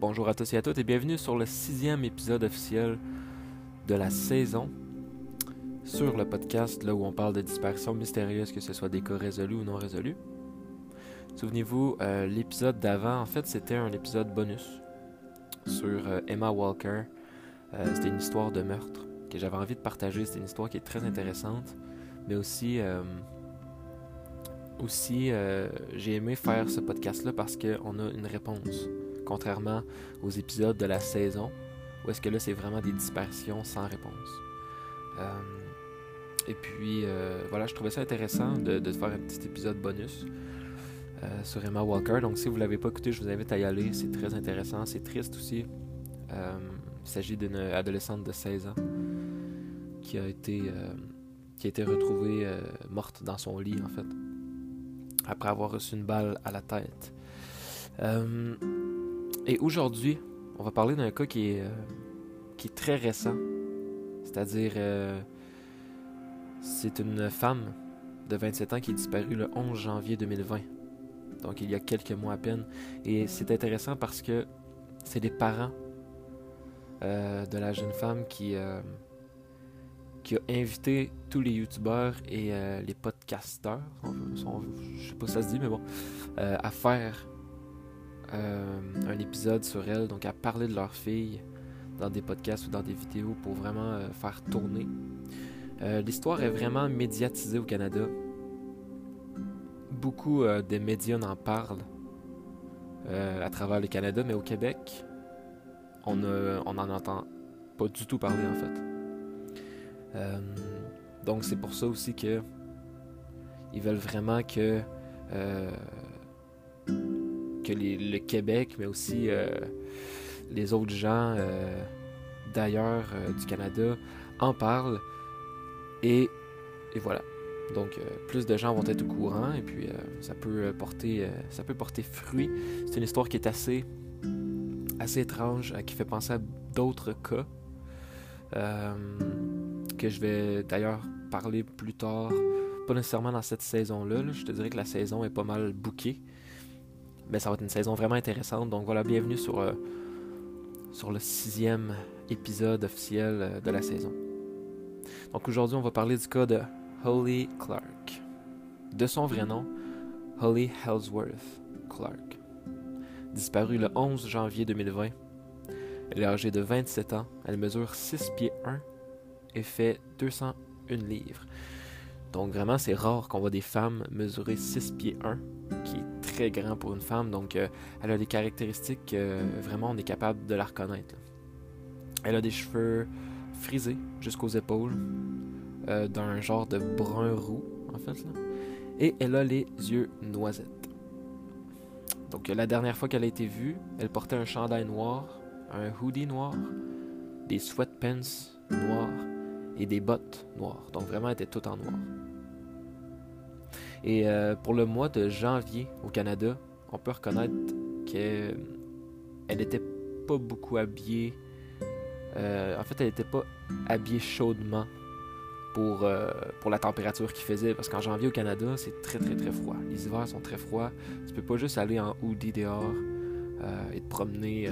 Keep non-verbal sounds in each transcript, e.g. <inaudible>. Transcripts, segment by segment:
Bonjour à tous et à toutes et bienvenue sur le sixième épisode officiel de la saison sur le podcast là où on parle de disparitions mystérieuses, que ce soit des cas résolus ou non résolus. Souvenez-vous, euh, l'épisode d'avant, en fait, c'était un épisode bonus sur euh, Emma Walker. Euh, c'était une histoire de meurtre que j'avais envie de partager. C'est une histoire qui est très intéressante, mais aussi aussi, euh, j'ai aimé faire ce podcast-là parce qu'on a une réponse, contrairement aux épisodes de la saison, où est-ce que là, c'est vraiment des disparitions sans réponse. Euh, et puis, euh, voilà, je trouvais ça intéressant de, de, faire un petit épisode bonus sur Emma Walker. Donc, si vous ne l'avez pas écouté, je vous invite à y aller. C'est très intéressant, c'est triste aussi. il s'agit d'une adolescente de 16 ans qui a été, qui a été retrouvée morte dans son lit, en fait après avoir reçu une balle à la tête. Euh, et aujourd'hui, on va parler d'un cas qui est, euh, qui est très récent. C'est-à-dire, euh, c'est une femme de 27 ans qui est disparue le 11 janvier 2020. Donc il y a quelques mois à peine. Et c'est intéressant parce que c'est les parents de la jeune femme qui, qui a invité tous les youtubeurs et euh, les podcasteurs, je sais pas si ça se dit, mais bon, euh, à faire euh, un épisode sur elle, donc à parler de leur fille dans des podcasts ou dans des vidéos pour vraiment faire tourner. L'histoire est vraiment médiatisée au Canada. Beaucoup des médias en parlent à travers le Canada, mais au Québec, on, a, on en entend pas du tout parler en fait. Euh, donc c'est pour ça aussi que ils veulent vraiment que euh, que le Québec, mais aussi euh, les autres gens d'ailleurs du Canada en parlent. Et, et voilà. Donc plus de gens vont être au courant et puis ça peut porter ça peut porter fruit. C'est une histoire qui est assez assez étrange, qui fait penser à d'autres cas que je vais d'ailleurs parler plus tard, pas nécessairement dans cette saison-là. Je te dirais que la saison est pas mal bookée. Mais ça va être une saison vraiment intéressante. Donc voilà, bienvenue sur, euh, sur le sixième épisode officiel euh, de la saison. Donc aujourd'hui, on va parler du cas de Holly Clark. De son vrai nom, Holly Hellsworth Clark. Disparue le 11 janvier 2020. Elle est âgée de 27 ans. Elle mesure 6 pieds 1 et fait 201 livres. Donc vraiment, c'est rare qu'on voit des femmes mesurer 6 pieds 1, qui est très grand pour une femme. Donc euh, elle a des caractéristiques, euh, vraiment, on est capable de la reconnaître. Elle a des cheveux frisés jusqu'aux épaules, euh, d'un genre de brun roux, en fait. Et elle a les yeux noisettes. Donc la dernière fois qu'elle a été vue, elle portait un chandail noir, un hoodie noir, des sweatpants noirs et des bottes noires. Donc vraiment, elle était toute en noir. Et euh, pour le mois de janvier au Canada, on peut reconnaître qu'elle n'était pas beaucoup habillée. Euh, en fait, elle n'était pas habillée chaudement pour, euh, pour la température qu'il faisait. Parce qu'en janvier au Canada, c'est très très très froid. Les hivers sont très froids. Tu peux pas juste aller en hoodie dehors et te promener,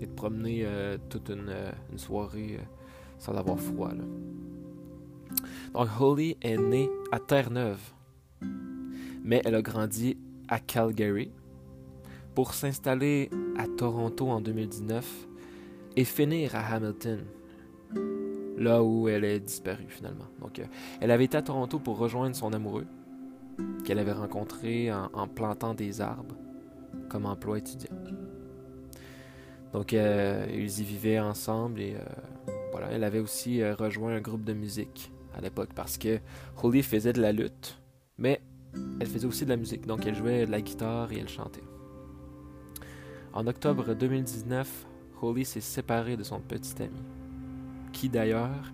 et te promener toute une soirée sans avoir froid. Donc Holly est née à Terre-Neuve, mais elle a grandi à Calgary pour s'installer à Toronto en 2019 et finir à Hamilton, là où elle est disparue finalement. Donc euh, elle avait été à Toronto pour rejoindre son amoureux qu'elle avait rencontré en, plantant des arbres comme emploi étudiant. Donc euh, ils y vivaient ensemble et euh, elle avait aussi euh, rejoint un groupe de musique à l'époque parce que Holly faisait de la lutte, mais elle faisait aussi de la musique. Donc elle jouait de la guitare et elle chantait. En octobre 2019, Holly s'est séparée de son petit ami, qui d'ailleurs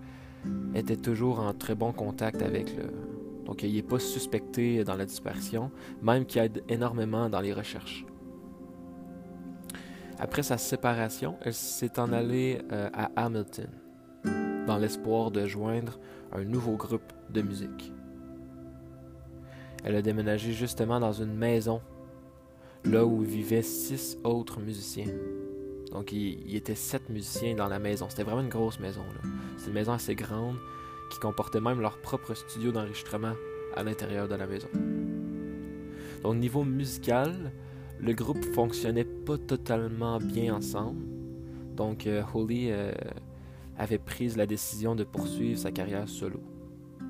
était toujours en très bon contact avec le. Donc il n'est pas suspecté dans la disparition, même qu'il aide énormément dans les recherches. Après sa séparation, elle s'est en allée euh, à Hamilton, dans l'espoir de joindre un nouveau groupe de musique. Elle a déménagé justement dans une maison là où vivaient six autres musiciens. Donc il, y était sept musiciens dans la maison. C'était vraiment une grosse maison. C'est une maison assez grande qui comportait même leur propre studio d'enregistrement à l'intérieur de la maison. Donc niveau musical, le groupe fonctionnait pas totalement bien ensemble. Donc euh, Holly euh, avait pris la décision de poursuivre sa carrière solo.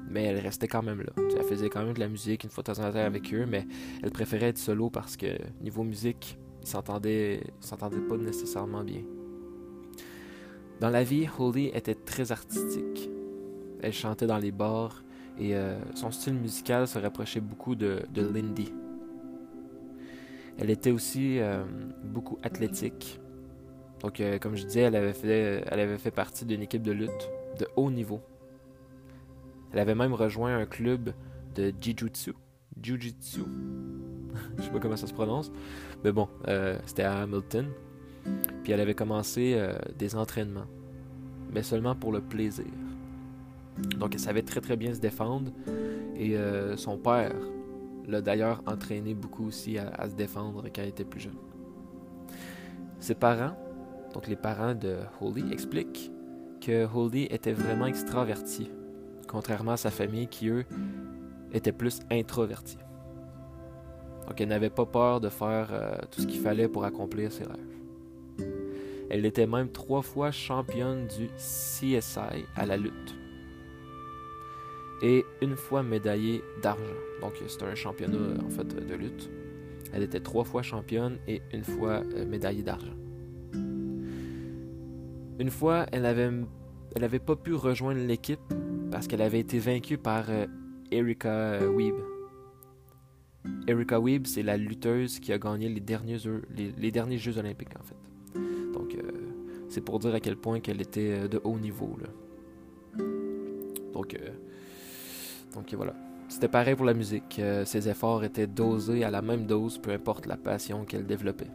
Mais elle restait quand même là. Elle faisait quand même de la musique une fois de temps en temps avec eux, mais elle préférait être solo parce que niveau musique, ils s'entendaient, s'entendaient pas nécessairement bien. Dans la vie, Holly était très artistique. Elle chantait dans les bars et euh, son style musical se rapprochait beaucoup de, de Lindy. Elle était aussi euh, beaucoup athlétique. Donc, euh, comme je disais, elle avait fait, elle partie d'une équipe de lutte de haut niveau. Elle avait même rejoint un club de Jiu-Jitsu. Jiu-Jitsu. <laughs> je sais pas comment ça se prononce. Mais bon, euh, c'était à Hamilton. Puis elle avait commencé des entraînements. Mais seulement pour le plaisir. Donc elle savait très très bien se défendre. Et son père l'a d'ailleurs entraîné beaucoup aussi à, se défendre quand il était plus jeune. Ses parents, donc les parents de Holly, expliquent que Holly était vraiment extraverti, contrairement à sa famille qui, eux, était plus introverti. Donc elle n'avait pas peur de faire euh, tout ce qu'il fallait pour accomplir ses rêves. Elle était même trois fois championne du CSI à la lutte et une fois médaillée d'argent. Donc c'était un championnat en fait de lutte. Elle était trois fois championne et une fois euh, médaillée d'argent. Une fois, elle avait, elle avait pas pu rejoindre l'équipe parce qu'elle avait été vaincue par euh, Erika Weeb. Erika Weeb, c'est la lutteuse qui a gagné les derniers, Jeux olympiques en fait. Donc euh, c'est pour dire à quel point qu'elle était de haut niveau. Donc donc voilà. C'était pareil pour la musique. Euh, ses efforts étaient dosés à la même dose, peu importe la passion qu'elle développait.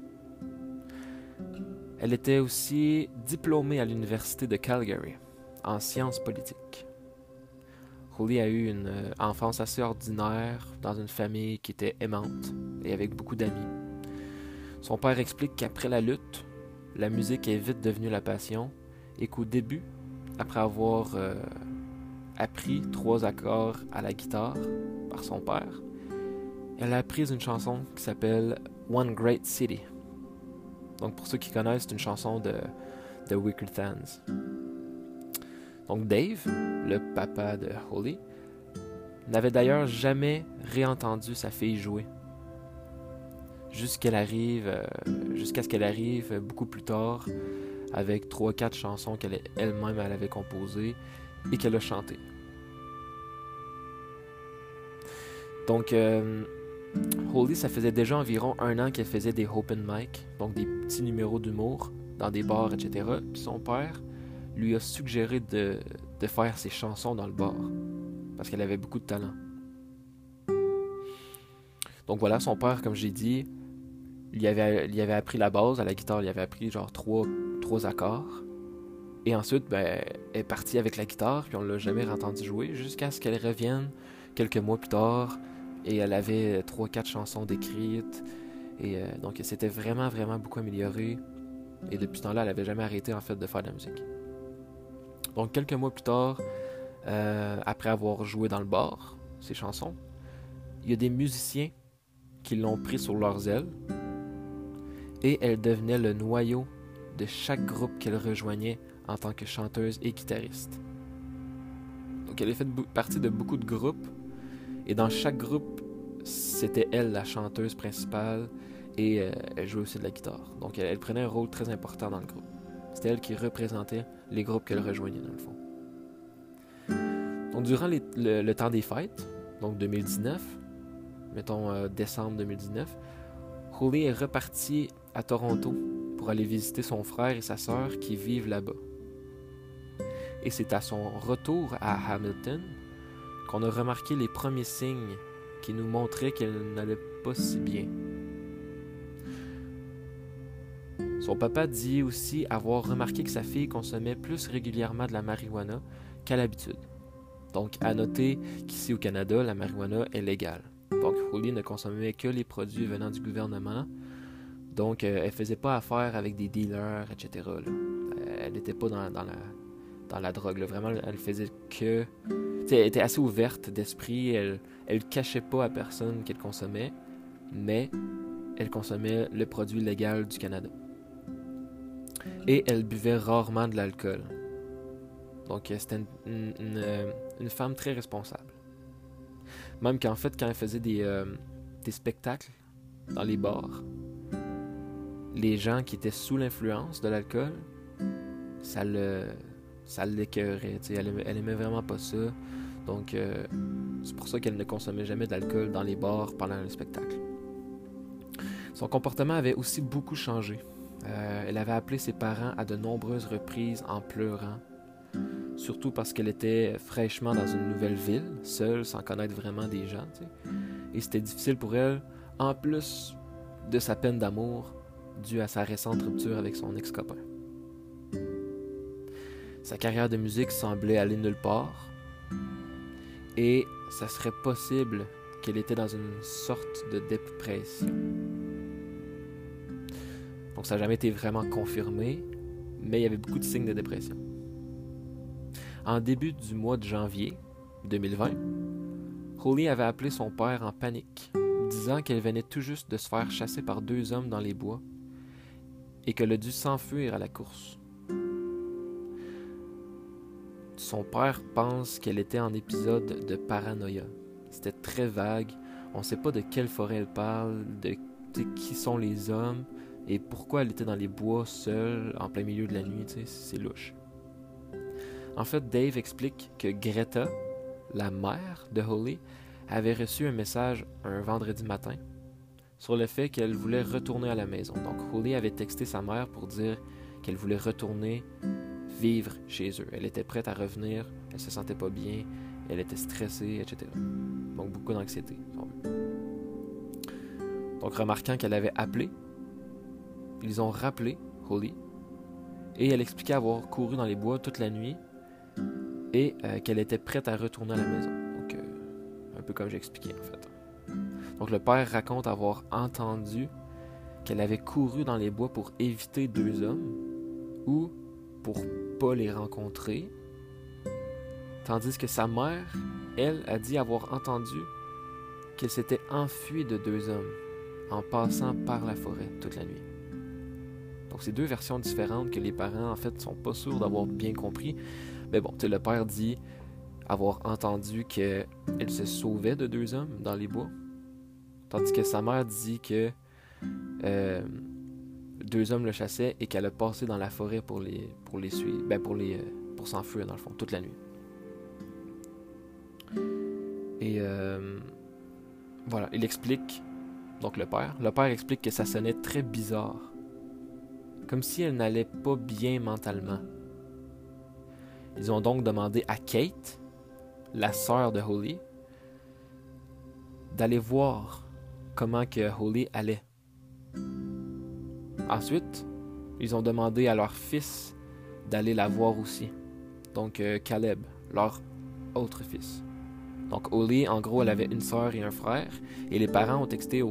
Elle était aussi diplômée à l'université de Calgary en sciences politiques. Holly a eu une euh, enfance assez ordinaire dans une famille qui était aimante et avec beaucoup d'amis. Son père explique qu'après la lutte, la musique est vite devenue la passion et qu'au début, après avoir euh, appris trois accords à la guitare par son père. Elle a appris une chanson qui s'appelle One Great City. Donc pour ceux qui connaissent, c'est une chanson de, de Wicked Fans. Donc Dave, le papa de Holly, n'avait d'ailleurs jamais réentendu sa fille jouer. Jusqu'à arrive, euh, jusqu'à ce qu'elle arrive beaucoup plus tard avec trois quatre chansons qu'elle elle-même elle avait composées et qu'elle a chanté. Donc, euh, Holly, ça faisait déjà environ un an qu'elle faisait des open mic, donc des petits numéros d'humour dans des bars, etc. Puis son père lui a suggéré de, faire ses chansons dans le bar, parce qu'elle avait beaucoup de talent. Donc voilà, son père, comme j'ai dit, il avait, appris la base à la guitare, il avait appris genre trois, trois accords. Et ensuite, ben, elle est partie avec la guitare, puis on l'a jamais entendu jouer, jusqu'à ce qu'elle revienne quelques mois plus tard, et elle avait trois, quatre chansons décrites. Et euh, donc, c'était vraiment, vraiment beaucoup amélioré. Et depuis ce temps-là, elle n'avait jamais arrêté, en fait, de faire de la musique. Donc, quelques mois plus tard, euh, après avoir joué dans le bar, ces chansons, il y a des musiciens qui l'ont pris sur leurs ailes. Et elle devenait le noyau de chaque groupe qu'elle rejoignait en tant que chanteuse et guitariste. Donc elle a fait partie de beaucoup de groupes et dans chaque groupe, c'était elle la chanteuse principale et euh, elle jouait aussi de la guitare. Donc elle, prenait un rôle très important dans le groupe. C'était elle qui représentait les groupes qu'elle rejoignait dans le fond. Donc durant le, temps des fêtes, donc 2019, mettons euh, décembre 2019, Holly est repartie à Toronto pour aller visiter son frère et sa sœur qui vivent là-bas et c'est à son retour à Hamilton qu'on a remarqué les premiers signes qui nous montraient qu'elle n'allait pas si bien. Son papa dit aussi avoir remarqué que sa fille consommait plus régulièrement de la marijuana qu'à l'habitude. Donc, à noter qu'ici au Canada, la marijuana est légale. Donc, Holly ne consommait que les produits venant du gouvernement, Donc, euh, elle faisait pas affaire avec des dealers, etc. Elle n'était pas dans la, dans la drogue. Vraiment, elle faisait que. Tu sais, elle était assez ouverte d'esprit. Elle elle cachait pas à personne qu'elle consommait, mais elle consommait le produit légal du Canada. Et elle buvait rarement de l'alcool. Donc, euh, c'était une, euh, une femme très responsable. Même qu'en fait, quand elle faisait des, euh, des spectacles dans les bars, les gens qui étaient sous l'influence de l'alcool, ça le ça l'écœurait. Elle, aimait- elle aimait vraiment pas ça. Donc, euh, c'est pour ça qu'elle ne consommait jamais d'alcool dans les bars pendant le spectacle. Son comportement avait aussi beaucoup changé. Euh, elle avait appelé ses parents à de nombreuses reprises en pleurant, surtout parce qu'elle était fraîchement dans une nouvelle ville, seule, sans connaître vraiment des gens. Et c'était difficile pour elle, en plus de sa peine d'amour, due à sa récente rupture avec son ex-copain. Sa carrière de musique semblait aller nulle part, et ça serait possible qu'elle était dans une sorte de dépression. Donc ça n'a jamais été vraiment confirmé, mais il y avait beaucoup de signes de dépression. En début du mois de janvier 2020, Holly avait appelé son père en panique, disant qu'elle venait tout juste de se faire chasser par deux hommes dans les bois et qu'elle a dû s'enfuir à la course. Son père pense qu'elle était en épisode de paranoïa. C'était très vague. On ne sait pas de quelle forêt elle parle, de qui sont les hommes et pourquoi elle était dans les bois seule en plein milieu de la nuit. C'est louche. En fait, Dave explique que Greta, la mère de Holly, avait reçu un message un vendredi matin sur le fait qu'elle voulait retourner à la maison. Donc Holly avait texté sa mère pour dire qu'elle voulait retourner vivre chez eux. Elle était prête à revenir, elle se sentait pas bien, elle était stressée, etc. Donc beaucoup d'anxiété. Donc remarquant qu'elle avait appelé, ils ont rappelé Holly et elle expliquait avoir couru dans les bois toute la nuit et euh, qu'elle était prête à retourner à la maison. Donc euh, un peu comme j'ai expliqué en fait. Donc le père raconte avoir entendu qu'elle avait couru dans les bois pour éviter deux hommes ou pour pas les rencontrer, tandis que sa mère, elle, a dit avoir entendu qu'elle s'était enfuie de deux hommes en passant par la forêt toute la nuit. Donc c'est deux versions différentes que les parents en fait sont pas sûrs d'avoir bien compris. Mais bon, le père dit avoir entendu qu'elle se sauvait de deux hommes dans les bois, tandis que sa mère dit que euh, deux hommes le chassaient et qu'elle a passé dans la forêt pour les pour les suivre, ben pour les euh, pour s'enfuir dans le fond toute la nuit. Et euh, voilà, il explique donc le père, le père explique que ça sonnait très bizarre, comme si elle n'allait pas bien mentalement. Ils ont donc demandé à Kate, la sœur de Holly, d'aller voir comment que Holly allait. Ensuite, ils ont demandé à leur fils d'aller la voir aussi. Donc euh, Caleb, leur autre fils. Donc Holly, en gros, elle avait une sœur et un frère, et les parents ont texté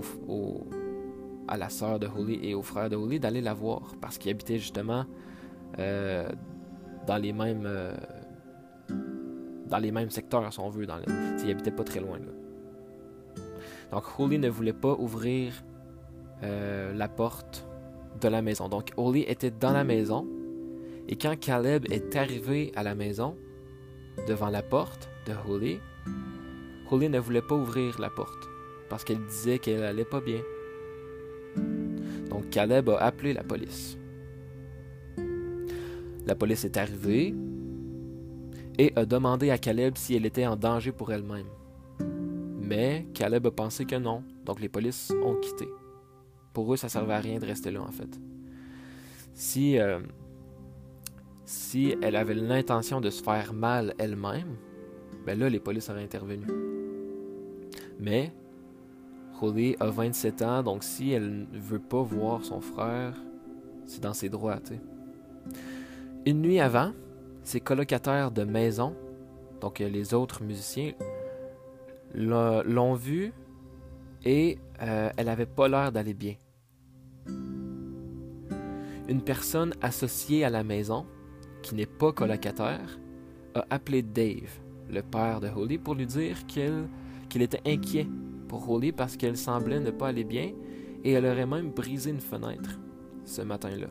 à la sœur de Holly et au frère de Holly d'aller la voir parce qu'ils habitaient justement euh, dans les mêmes euh, dans les mêmes secteurs, si on veut. Dans ils habitaient pas très loin. Là. Donc Holly ne voulait pas ouvrir la porte de la maison. Donc Holly était dans la maison et quand Caleb est arrivé à la maison, devant la porte de Holly, Holly ne voulait pas ouvrir la porte parce qu'elle disait qu'elle allait pas bien. Donc Caleb a appelé la police. La police est arrivée et a demandé à Caleb si elle était en danger pour elle-même. Mais Caleb a pensé que non, donc les polices ont quitté. Pour eux, ça servait à rien de rester là en fait. Si euh, si elle avait l'intention de se faire mal elle-même, ben là les polices auraient intervenu. Mais Holly a 27 ans, donc si elle ne veut pas voir son frère, c'est dans ses droits, tu sais. Une nuit avant, ses colocataires de maison, donc euh, les autres musiciens, l'ont vue et euh, elle avait pas l'air d'aller bien. Une personne associée à la maison, qui n'est pas colocataire, a appelé Dave, le père de Holly, pour lui dire qu'il était inquiet pour Holly parce qu'elle semblait ne pas aller bien et elle aurait même brisé une fenêtre ce matin-là.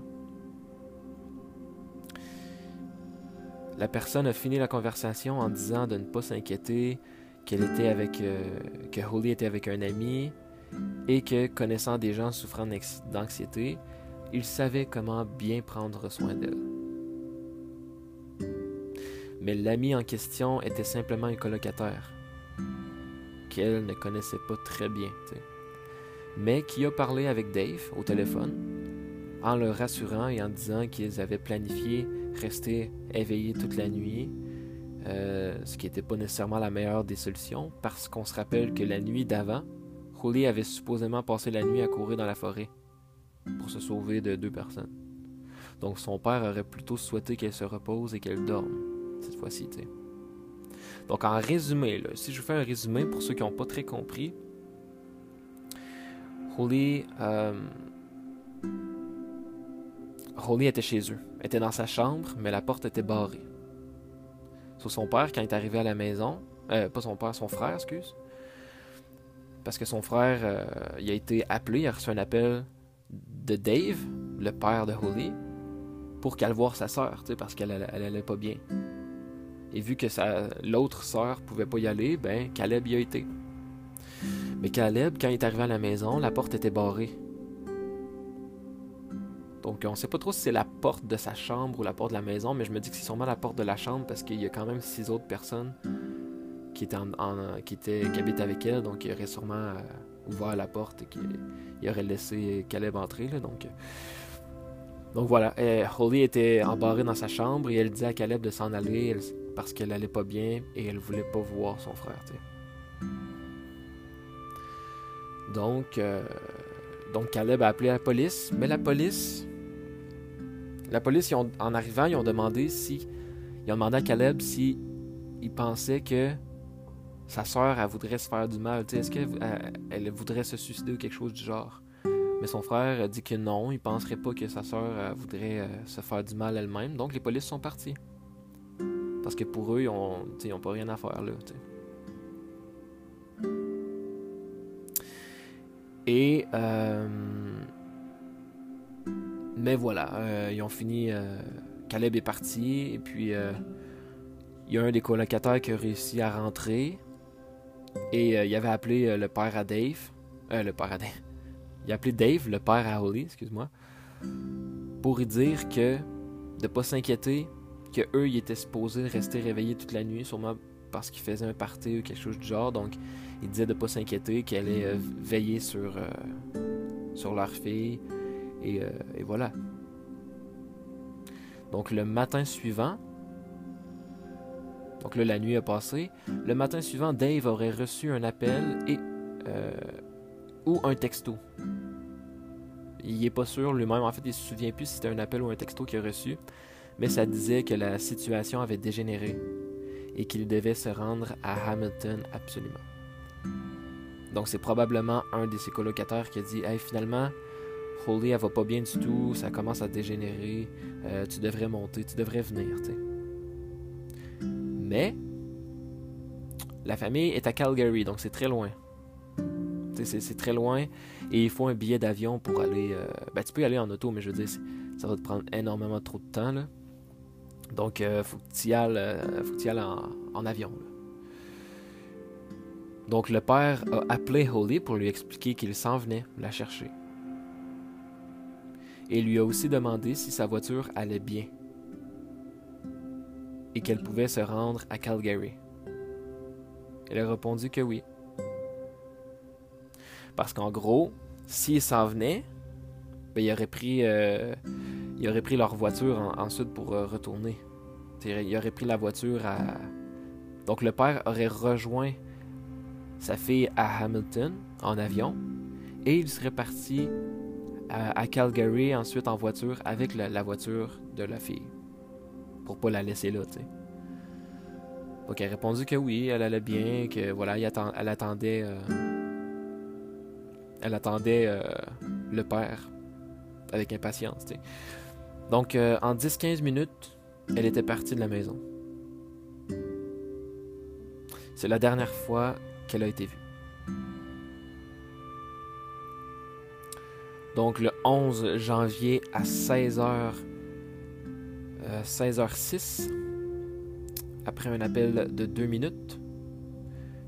La personne a fini la conversation en disant de ne pas s'inquiéter, qu'elle était avec, euh, que Holly était avec un ami et que, connaissant des gens souffrant d'anxiété, il savait comment bien prendre soin d'elle. Mais l'ami en question était simplement un colocataire qu'elle ne connaissait pas très bien, mais qui a parlé avec Dave au téléphone en le rassurant et en disant qu'ils avaient planifié rester éveillés toute la nuit, euh, ce qui n'était pas nécessairement la meilleure des solutions, parce qu'on se rappelle que la nuit d'avant, Holly avait supposément passé la nuit à courir dans la forêt pour se sauver de deux personnes. Donc son père aurait plutôt souhaité qu'elle se repose et qu'elle dorme cette fois-ci. Donc en résumé, si je fais un résumé pour ceux qui n'ont pas très compris, Holly, euh, était chez eux, était dans sa chambre, mais la porte était barrée. Sur son père, quand il est arrivé à la maison, euh, pas son père, son frère, excuse, parce que son frère, euh, il a été appelé, il a reçu un appel de Dave, le père de Holly, pour qu'elle voie sa sœur, parce qu'elle elle, allait pas bien. Et vu que l'autre sœur pouvait pas y aller, ben Caleb y a été. Mais Caleb, quand il est arrivé à la maison, la porte était barrée. Donc on sait pas trop si c'est la porte de sa chambre ou la porte de la maison, mais je me dis que c'est sûrement la porte de la chambre parce qu'il y a quand même six autres personnes qui étaient, qui, qui habitent avec elle, donc il aurait sûrement euh, ouvert la porte et qu'il aurait laissé Caleb entrer. donc, euh. donc voilà, Holly était embarrée dans sa chambre et elle dit à Caleb de s'en aller parce qu'elle allait pas bien et elle voulait pas voir son frère. Donc, euh, donc Caleb a appelé la police, mais la police la police, en arrivant, ils ont demandé si. Ils ont demandé à Caleb si il pensait que sa sœur, elle voudrait se faire du mal. Est-ce qu'elle elle voudrait se suicider ou quelque chose du genre? Mais son frère dit que non, il penserait pas que sa sœur voudrait euh, se faire du mal elle-même. Donc les polices sont partis. Parce que pour eux, ils n'ont pas rien à faire là. Et euh, mais voilà, euh, ils ont fini. Euh, Caleb est parti, et puis euh, il y a un des colocataires qui a réussi à rentrer. Et il avait appelé le père à Dave. le père à Dave. Il a appelé Dave, le père à Holly, excuse-moi, pour lui dire que de pas s'inquiéter, que eux ils étaient supposés rester réveillés toute la nuit, sûrement parce qu'ils faisaient un party ou quelque chose du genre. Donc, il disait de pas s'inquiéter, qu'elle allait veiller sur, sur leur fille, euh, et, voilà. Donc le matin suivant, donc là la nuit a passé, le matin suivant, Dave aurait reçu un appel et euh, ou un texto. Il n'est pas sûr lui-même, en fait il se souvient plus si c'était un appel ou un texto qu'il a reçu, mais ça disait que la situation avait dégénéré et qu'il devait se rendre à Hamilton absolument. Donc c'est probablement un de ses colocataires qui a dit Hey finalement, Holly, elle va pas bien du tout, ça commence à dégénérer, euh, tu devrais monter, tu devrais venir, tu Mais, la famille est à Calgary, donc c'est très loin. C'est très loin et il faut un billet d'avion pour aller. Euh, ben, tu peux y aller en auto, mais je veux dire, ça va te prendre énormément trop de temps. Donc, il euh, faut que tu y ailles, en, avion. Donc, le père a appelé Holly pour lui expliquer qu'il s'en venait la chercher et lui a aussi demandé si sa voiture allait bien et qu'elle pouvait se rendre à Calgary. Elle a répondu que oui. Parce qu'en gros, s'ils s'en venaient, ben, il, aurait pris, euh, pris leur voiture ensuite pour euh, retourner. Il aurait pris la voiture à... Donc le père aurait rejoint sa fille à Hamilton en avion et il serait parti à, Calgary, ensuite en voiture, avec la, voiture de la fille. Pour pas la laisser là, tu sais. Donc elle a répondu que oui, elle allait bien, que voilà, elle, attendait. Euh, elle attendait euh, le père avec impatience, tu. Donc, euh, en 10-15 minutes, elle était partie de la maison. C'est la dernière fois qu'elle a été vue. Donc, le 11 janvier à 16h, 16h06, après un appel de 2 minutes,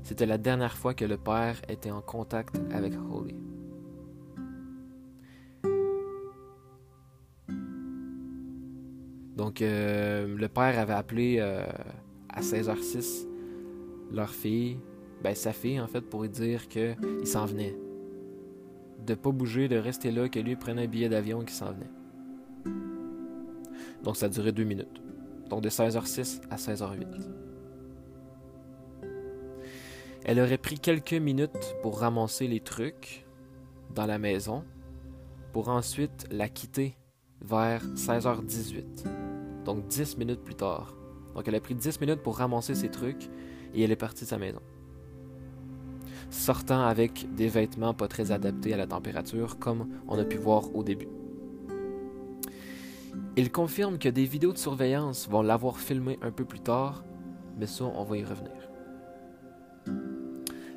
c'était la dernière fois que le père était en contact avec Holly. Donc, euh, le père avait appelé euh, à 16h06 leur fille, ben sa fille en fait, pour lui dire qu'il s'en venait. De pas bouger, de rester là, que lui prenait un billet d'avion et qu'il s'en venait. Donc, ça duré deux minutes. Donc, de 16h06 à 16h08. Elle aurait pris quelques minutes pour ramasser les trucs dans la maison, pour ensuite la quitter vers 16h18 donc 10 minutes plus tard. Donc elle a pris 10 minutes pour ramasser ses trucs et elle est partie de sa maison. Sortant avec des vêtements pas très adaptés à la température, comme on a pu voir au début. Il confirme que des vidéos de surveillance vont l'avoir filmé un peu plus tard, mais ça, on va y revenir.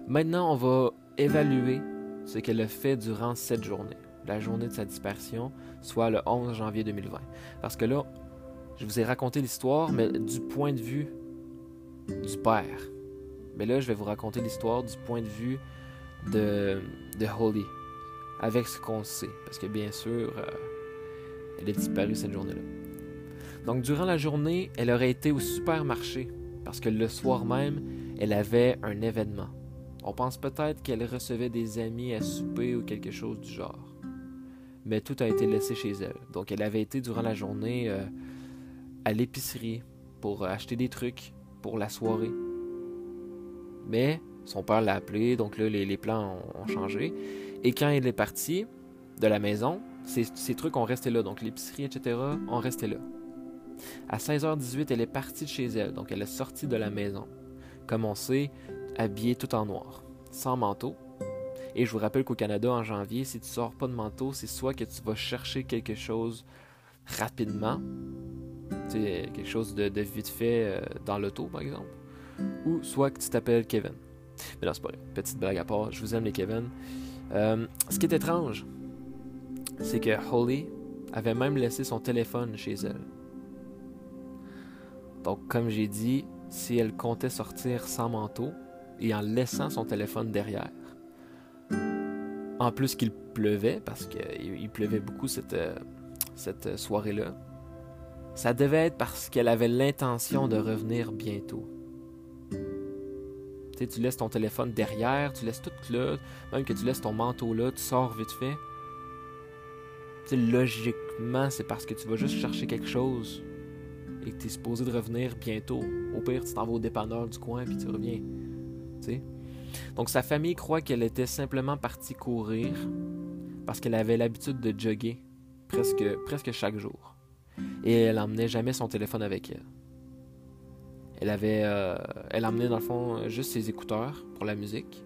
Maintenant, on va évaluer ce qu'elle a fait durant cette journée, la journée de sa disparition, soit le 11 janvier 2020. Parce que là, je vous ai raconté l'histoire, mais du point de vue du père. Mais là, je vais vous raconter l'histoire du point de vue de, de Holly, avec ce qu'on sait. Parce que bien sûr, euh, elle est disparue cette journée-là. Donc, durant la journée, elle aurait été au supermarché, parce que le soir même, elle avait un événement. On pense peut-être qu'elle recevait des amis à souper ou quelque chose du genre. Mais tout a été laissé chez elle. Donc, elle avait été durant la journée. Euh, à l'épicerie pour acheter des trucs pour la soirée. Mais son père l'a appelé, donc là, les, plans ont, changé. Et quand il est parti de la maison, ces, trucs ont resté là. Donc l'épicerie, etc., ont resté là. À 16h18, elle est partie de chez elle, donc elle est sortie de la maison. Comme on sait, habillée tout en noir, sans manteau. Et je vous rappelle qu'au Canada, en janvier, si tu sors pas de manteau, c'est soit que tu vas chercher quelque chose rapidement, quelque chose de, vite fait euh, dans l'auto, par exemple. Ou soit que tu t'appelles Kevin. Mais non, c'est pas vrai. Petite blague à part, je vous aime les Kevin. Euh, ce qui est étrange, c'est que Holly avait même laissé son téléphone chez elle. Donc, comme j'ai dit, si elle comptait sortir sans manteau et en laissant son téléphone derrière, en plus qu'il pleuvait, parce qu'il pleuvait beaucoup cette, euh, cette soirée-là, ça devait être parce qu'elle avait l'intention de revenir bientôt. Tu sais, tu laisses ton téléphone derrière, tu laisses tout là, même que tu laisses ton manteau là, tu sors vite fait. Logiquement, c'est parce que tu vas juste chercher quelque chose et que tu es supposé de revenir bientôt. Au pire, tu t'en vas au dépanneur du coin puis tu reviens. Tu sais? Donc sa famille croit qu'elle était simplement partie courir parce qu'elle avait l'habitude de jogger presque, presque chaque jour et elle emmenait jamais son téléphone avec elle. Elle avait, euh, elle emmenait dans le fond juste ses écouteurs pour la musique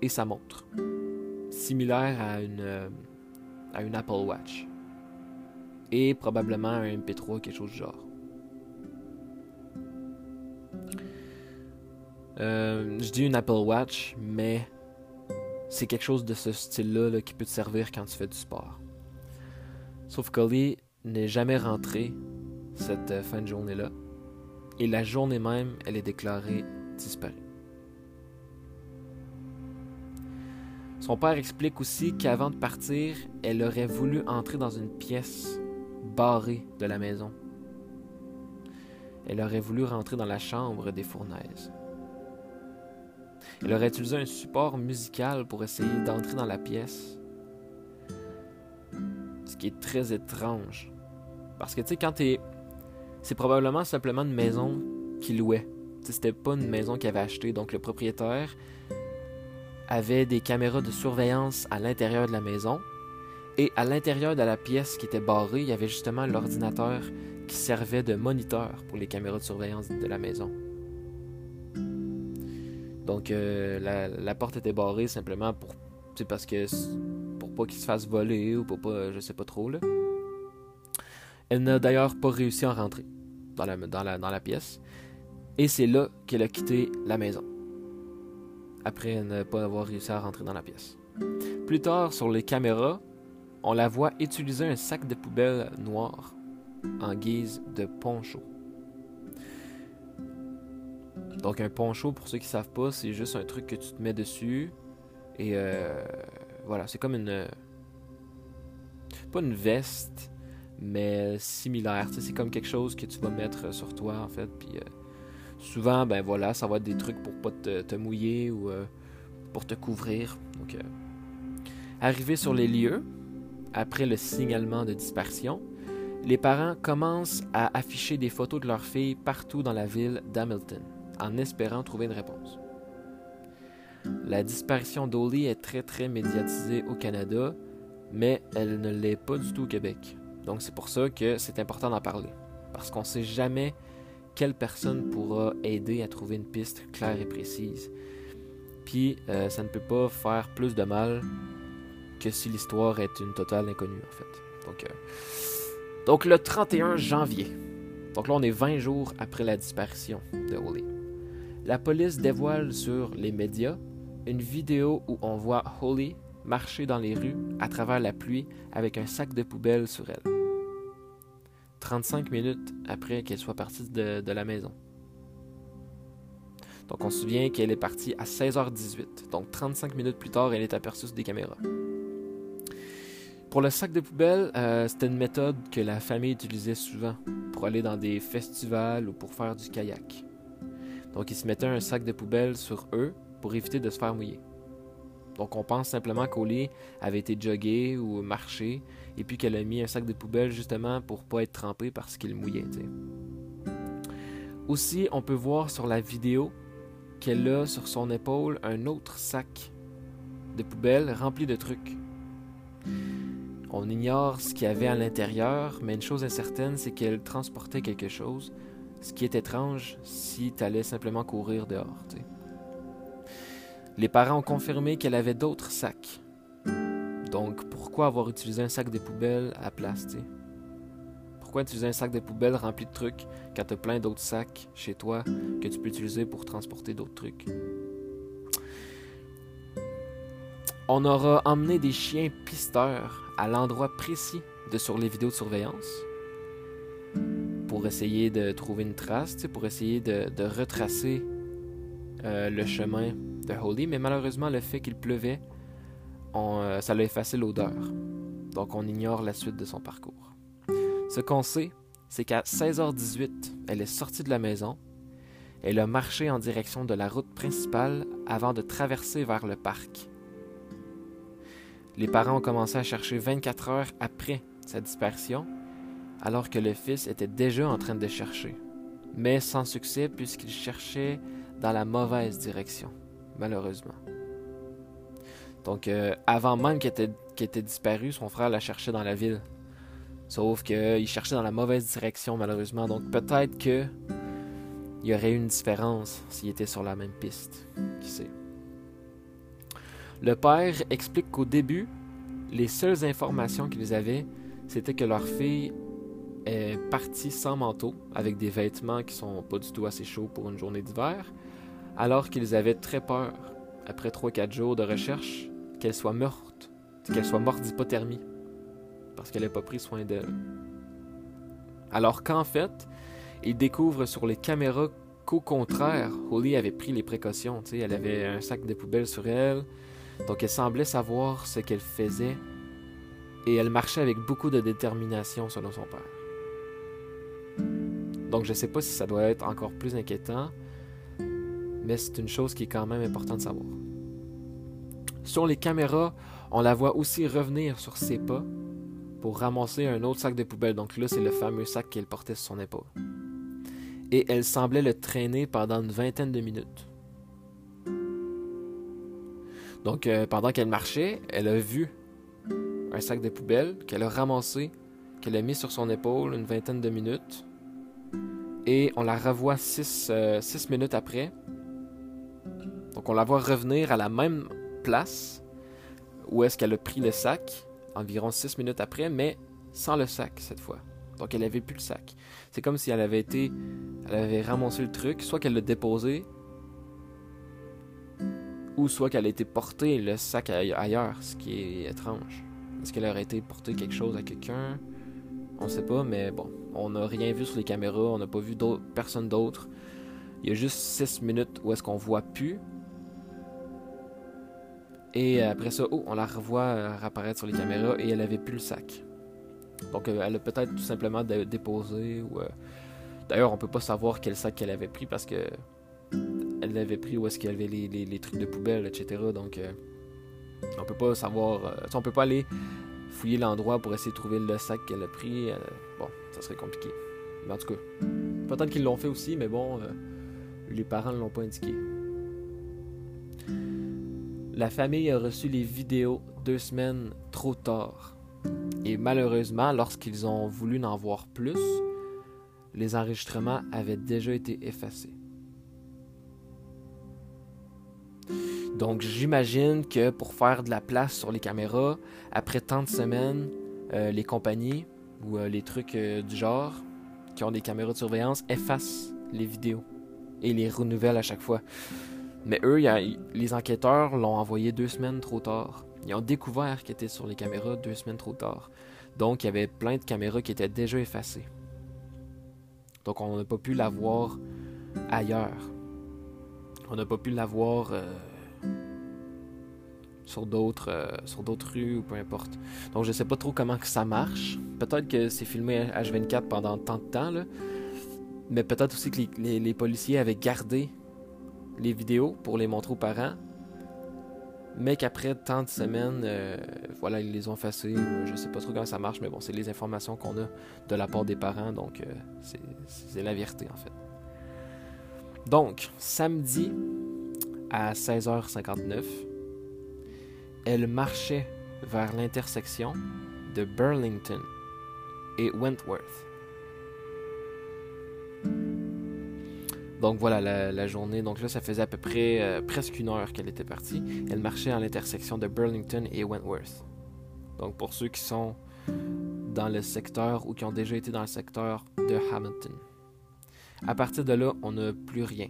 et sa montre, similaire à une, euh, à une Apple Watch et probablement un MP3 quelque chose du genre. Euh, je dis une Apple Watch, mais c'est quelque chose de ce style-là qui peut te servir quand tu fais du sport. Sauf que n'est jamais rentrée cette euh, fin de journée-là. Et la journée même, elle est déclarée disparue. Son père explique aussi qu'avant de partir, elle aurait voulu entrer dans une pièce barrée de la maison. Elle aurait voulu rentrer dans la chambre des fournaises. Elle aurait utilisé un support musical pour essayer d'entrer dans la pièce. Ce qui est très étrange parce que, tu sais, quand t'es. C'est probablement simplement une maison qu'il louait. C'était pas une maison qu'il avait achetée. Donc, le propriétaire avait des caméras de surveillance à l'intérieur de la maison. Et à l'intérieur de la pièce qui était barrée, il y avait justement l'ordinateur qui servait de moniteur pour les caméras de surveillance de la maison. Donc euh, la, porte était barrée simplement pour parce que pour pas qu'il se fasse voler ou pour pas je sais pas trop. Elle n'a d'ailleurs pas réussi à rentrer dans la pièce. Et c'est là qu'elle a quitté la maison. Après ne pas avoir réussi à rentrer dans la pièce. Plus tard, sur les caméras, on la voit utiliser un sac de poubelle noir en guise de poncho. Donc un poncho, pour ceux qui savent pas, c'est juste un truc que tu te mets dessus. Et euh, voilà, c'est comme une... Pas une veste, mais similaire. C'est comme quelque chose que tu vas mettre sur toi, en fait. Puis euh, souvent, ben voilà, ça va être des trucs pour pas te, mouiller ou euh, pour te couvrir. Donc, arrivé sur les lieux, après le signalement de dispersion, les parents commencent à afficher des photos de leur fille partout dans la ville d'Hamilton, en espérant trouver une réponse. La disparition d'Oli est très très médiatisée au Canada, mais elle ne l'est pas du tout au Québec. Donc c'est pour ça que c'est important d'en parler, parce qu'on ne sait jamais quelle personne pourra aider à trouver une piste claire et précise. Puis euh, ça ne peut pas faire plus de mal que si l'histoire est une totale inconnue en fait. Donc, euh, donc le 31 janvier, donc là on est 20 jours après la disparition de Holly, la police dévoile sur les médias une vidéo où on voit Holly marcher dans les rues à travers la pluie avec un sac de poubelle sur elle. 35 minutes après qu'elle soit partie de, la maison. Donc on se souvient qu'elle est partie à 16h18. Donc 35 minutes plus tard, elle est aperçue des caméras. Pour le sac de poubelle, euh, c'était une méthode que la famille utilisait souvent pour aller dans des festivals ou pour faire du kayak. Donc ils se mettaient un sac de poubelle sur eux pour éviter de se faire mouiller. Donc on pense simplement qu'Oli avait été joggé ou marché et puis qu'elle a mis un sac de poubelle justement pour pas être trempé parce qu'il mouillait. Aussi, on peut voir sur la vidéo qu'elle a sur son épaule un autre sac de poubelle rempli de trucs. On ignore ce qu'il y avait à l'intérieur, mais une chose est certaine, c'est qu'elle transportait quelque chose, ce qui est étrange si tu allais simplement courir dehors. Les parents ont confirmé qu'elle avait d'autres sacs. Donc pourquoi avoir utilisé un sac de poubelle à place Pourquoi utiliser un sac de poubelle rempli de trucs quand tu as plein d'autres sacs chez toi que tu peux utiliser pour transporter d'autres trucs? On aura emmené des chiens pisteurs à l'endroit précis de sur les vidéos de surveillance pour essayer de trouver une trace, pour essayer de, retracer euh, le chemin de Holly, mais malheureusement le fait qu'il pleuvait, euh, ça l'a effacé l'odeur. Donc on ignore la suite de son parcours. Ce qu'on sait, c'est qu'à 16h18, elle est sortie de la maison. Elle a marché en direction de la route principale avant de traverser vers le parc. Les parents ont commencé à chercher 24 heures après sa disparition, alors que le fils était déjà en train de chercher, mais sans succès puisqu'il cherchait dans la mauvaise direction, malheureusement. Donc, euh, avant même qu'il était, était, disparu, son frère l'a cherché dans la ville. Sauf qu'il cherchait dans la mauvaise direction, malheureusement. Donc, peut-être que il y aurait une différence s'il était sur la même piste. Qui sait? Le père explique qu'au début, les seules informations qu'ils avaient, c'était que leur fille est partie sans manteau, avec des vêtements qui sont pas du tout assez chauds pour une journée d'hiver, alors qu'ils avaient très peur, après 3-4 jours de recherche, qu'elle soit morte, qu'elle soit morte d'hypothermie, parce qu'elle n'ait pas pris soin d'elle. Alors qu'en fait, ils découvrent sur les caméras qu'au contraire, Holly avait pris les précautions. Elle avait un sac de poubelle sur elle, donc elle semblait savoir ce qu'elle faisait et elle marchait avec beaucoup de détermination selon son père. Donc je ne sais pas si ça doit être encore plus inquiétant, mais c'est une chose qui est quand même importante de savoir. Sur les caméras, on la voit aussi revenir sur ses pas pour ramasser un autre sac de poubelle. Donc là, c'est le fameux sac qu'elle portait sur son épaule. Et elle semblait le traîner pendant une vingtaine de minutes. Donc, euh, pendant qu'elle marchait, elle a vu un sac de poubelle qu'elle a ramassé, qu'elle a mis sur son épaule une vingtaine de minutes. Et on la revoit six, euh, minutes après. Donc, on la voit revenir à la même place où est-ce qu'elle a pris le sac, environ six minutes après, mais sans le sac cette fois. Donc elle avait plus le sac. C'est comme si elle avait été. Elle avait ramassé le truc, soit qu'elle l'a déposé, ou soit qu'elle a été portée le sac ailleurs, ce qui est étrange. Est-ce qu'elle aurait été portée quelque chose à quelqu'un? On sait pas, mais bon, on n'a rien vu sur les caméras, on n'a pas vu personne d'autre. Il y a juste 6 minutes où est-ce qu'on voit plus. Et après ça, oh, on la revoit euh, apparaître sur les caméras et elle avait plus le sac. Donc euh, elle a peut-être tout simplement déposé ou. Euh, d'ailleurs, on peut pas savoir quel sac qu'elle avait pris parce que elle l'avait pris où est-ce qu'il y avait les, trucs de poubelle, etc. Donc on peut pas savoir. on peut pas aller fouiller l'endroit pour essayer de trouver le sac qu'elle a pris. bon, ça serait compliqué. Mais en tout cas, peut-être qu'ils l'ont fait aussi, mais bon, les parents ne l'ont pas indiqué. La famille a reçu les vidéos deux semaines trop tard. Et malheureusement, lorsqu'ils ont voulu en voir plus, les enregistrements avaient déjà été effacés. Donc j'imagine que pour faire de la place sur les caméras, après tant de semaines, euh, les compagnies ou euh, les trucs euh, du genre qui ont des caméras de surveillance effacent les vidéos et les renouvellent à chaque fois. Mais eux, les enquêteurs l'ont envoyé deux semaines trop tard. Ils ont découvert qu'il était sur les caméras deux semaines trop tard. Donc, il y avait plein de caméras qui étaient déjà effacées. Donc, on n'a pas pu la voir ailleurs. On n'a pas pu la voir euh, sur d'autres euh, sur d'autres rues ou peu importe. Donc, je sais pas trop comment que ça marche. Peut-être que c'est filmé H24 pendant tant de temps, là. Mais peut-être aussi que les policiers avaient gardé les vidéos pour les montrer aux parents, mais qu'après tant de semaines, euh, voilà, ils les ont effacées. Je sais pas trop comment ça marche, mais bon, c'est les informations qu'on a de la part des parents, donc euh, c'est la vérité en fait. Donc, samedi à 16h59, elle marchait vers l'intersection de Burlington et Wentworth. Donc voilà la, journée. Donc là, ça faisait à peu près euh, presque une heure qu'elle était partie. Elle marchait à l'intersection de Burlington et Wentworth. Donc pour ceux qui sont dans le secteur ou qui ont déjà été dans le secteur de Hamilton. À partir de là, on n'a plus rien.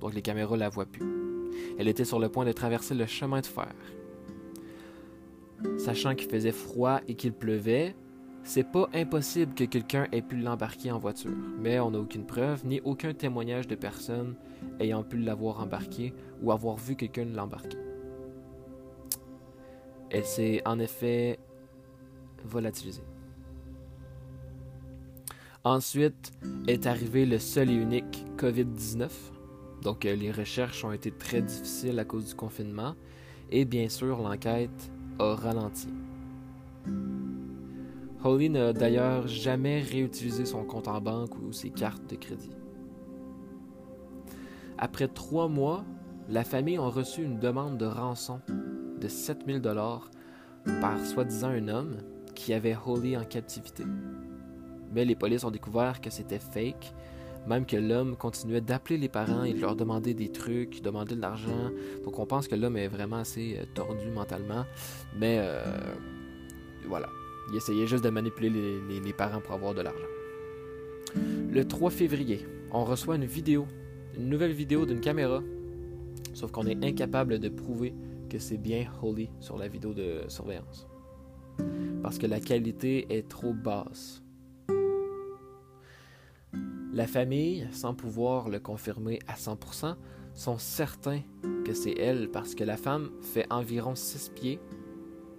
Donc les caméras la voient plus. Elle était sur le point de traverser le chemin de fer. Sachant qu'il faisait froid et qu'il pleuvait, c'est pas impossible que quelqu'un ait pu l'embarquer en voiture, mais on n'a aucune preuve ni aucun témoignage de personne ayant pu l'avoir embarqué ou avoir vu quelqu'un l'embarquer. Elle s'est en effet volatilisée. Ensuite est arrivé le seul et unique COVID-19. Donc euh, les recherches ont été très difficiles à cause du confinement et bien sûr l'enquête a ralenti. Holly n'a d'ailleurs jamais réutilisé son compte en banque ou ses cartes de crédit. Après trois mois, la famille a reçu une demande de rançon de 7000 dollars par soi-disant un homme qui avait Holly en captivité. Mais les polices ont découvert que c'était fake, même que l'homme continuait d'appeler les parents et de leur demander des trucs, demander de l'argent. Donc on pense que l'homme est vraiment assez euh, tordu mentalement. Mais euh, voilà, il essayait juste de manipuler les, parents pour avoir de l'argent. Le 3 février, on reçoit une vidéo, une nouvelle vidéo d'une caméra, sauf qu'on est incapable de prouver que c'est bien Holly sur la vidéo de surveillance. Parce que la qualité est trop basse. La famille, sans pouvoir le confirmer à 100%, sont certains que c'est elle parce que la femme fait environ 6 pieds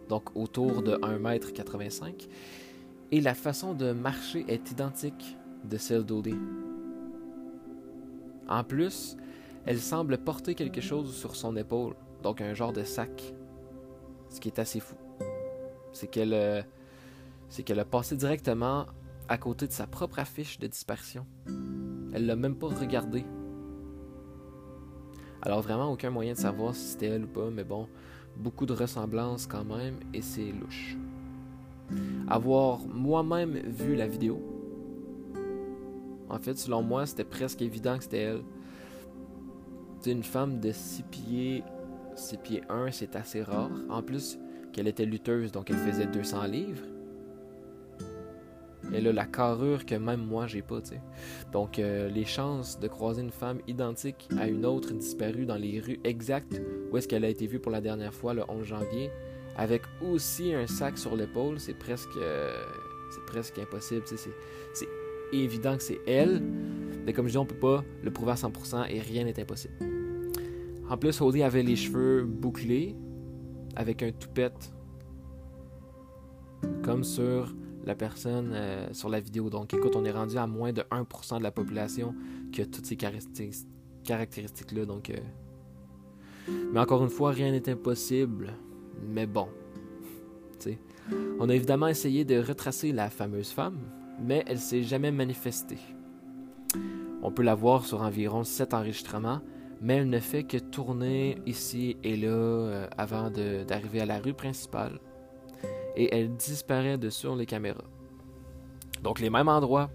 donc autour de 1m85, et la façon de marcher est identique de celle d'Odie. En plus, elle semble porter quelque chose sur son épaule, donc un genre de sac, ce qui est assez fou. C'est qu'elle euh, a passé directement à côté de sa propre affiche de disparition. Elle l'a même pas regardé. Alors vraiment aucun moyen de savoir si c'était elle ou pas, mais bon, beaucoup de ressemblances quand même et c'est louche. Avoir moi-même vu la vidéo, en fait, selon moi, c'était presque évident que c'était elle. C'est une femme de 6 pieds, 6 pieds 1, c'est assez rare. En plus, qu'elle était lutteuse, donc elle faisait 200 livres. Elle a la carrure que même moi j'ai pas, tu sais. Donc euh, les chances de croiser une femme identique à une autre disparue dans les rues exactes où est-ce qu'elle a été vue pour la dernière fois le 11 janvier, avec aussi un sac sur l'épaule, c'est presque euh, c'est presque impossible. C'est évident que c'est elle, mais comme je dis, on peut pas le prouver à 100% et rien n'est impossible. En plus, Holly avait les cheveux bouclés avec un toupette comme sur la personne euh, sur la vidéo. Donc écoute, on est rendu à moins de 1% de la population qui a toutes ces caractéristiques-là. Donc, euh, Mais encore une fois, rien n'est impossible. Mais bon, <laughs> on a évidemment essayé de retracer la fameuse femme, mais elle s'est jamais manifestée. On peut la voir sur environ 7 enregistrements, mais elle ne fait que tourner ici et là euh, avant d'arriver à la rue principale et elle disparaît de sur les caméras. Donc les mêmes endroits,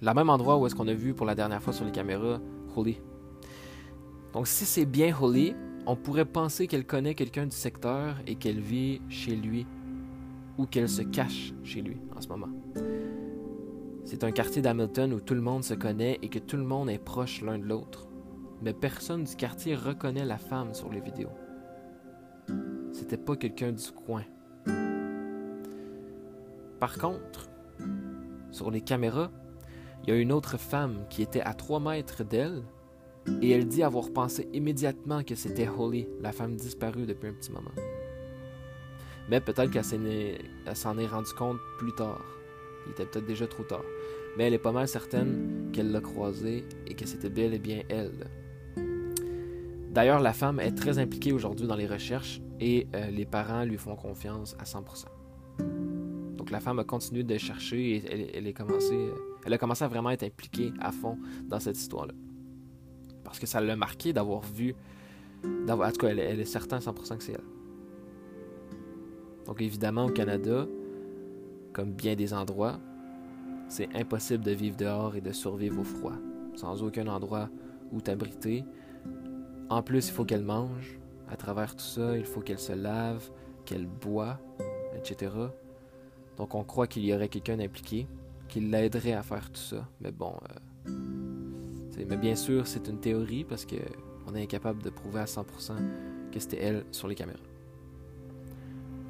la même endroit où est-ce qu'on a vu pour la dernière fois sur les caméras Holly. Donc si c'est bien Holly, on pourrait penser qu'elle connaît quelqu'un du secteur et qu'elle vit chez lui ou qu'elle se cache chez lui en ce moment. C'est un quartier d'Hamilton où tout le monde se connaît et que tout le monde est proche l'un de l'autre. Mais personne du quartier reconnaît la femme sur les vidéos. C'était pas quelqu'un du coin. Par contre, sur les caméras, il y a une autre femme qui était à 3 mètres d'elle et elle dit avoir pensé immédiatement que c'était Holly, la femme disparue depuis un petit moment. Mais peut-être qu'elle s'en est rendue compte plus tard. Il était peut-être déjà trop tard. Mais elle est pas mal certaine qu'elle l'a croisée et que c'était bel et bien elle. D'ailleurs, la femme est très impliquée aujourd'hui dans les recherches et euh, les parents lui font confiance à 100% la femme a continué de chercher et elle, est commencé, elle a commencé à vraiment être impliquée à fond dans cette histoire-là. Parce que ça l'a marqué d'avoir vu. en tout cas, elle, est certaine à 100% que c'est elle. Donc évidemment, au Canada, comme bien des endroits, c'est impossible de vivre dehors et de survivre au froid, sans aucun endroit où t'abriter. En plus, il faut qu'elle mange. À travers tout ça, il faut qu'elle se lave, qu'elle boit, etc. Donc on croit qu'il y aurait quelqu'un impliqué qui l'aiderait à faire tout ça. Mais bon, euh, mais bien sûr, c'est une théorie parce que on est incapable de prouver à 100% que c'était elle sur les caméras.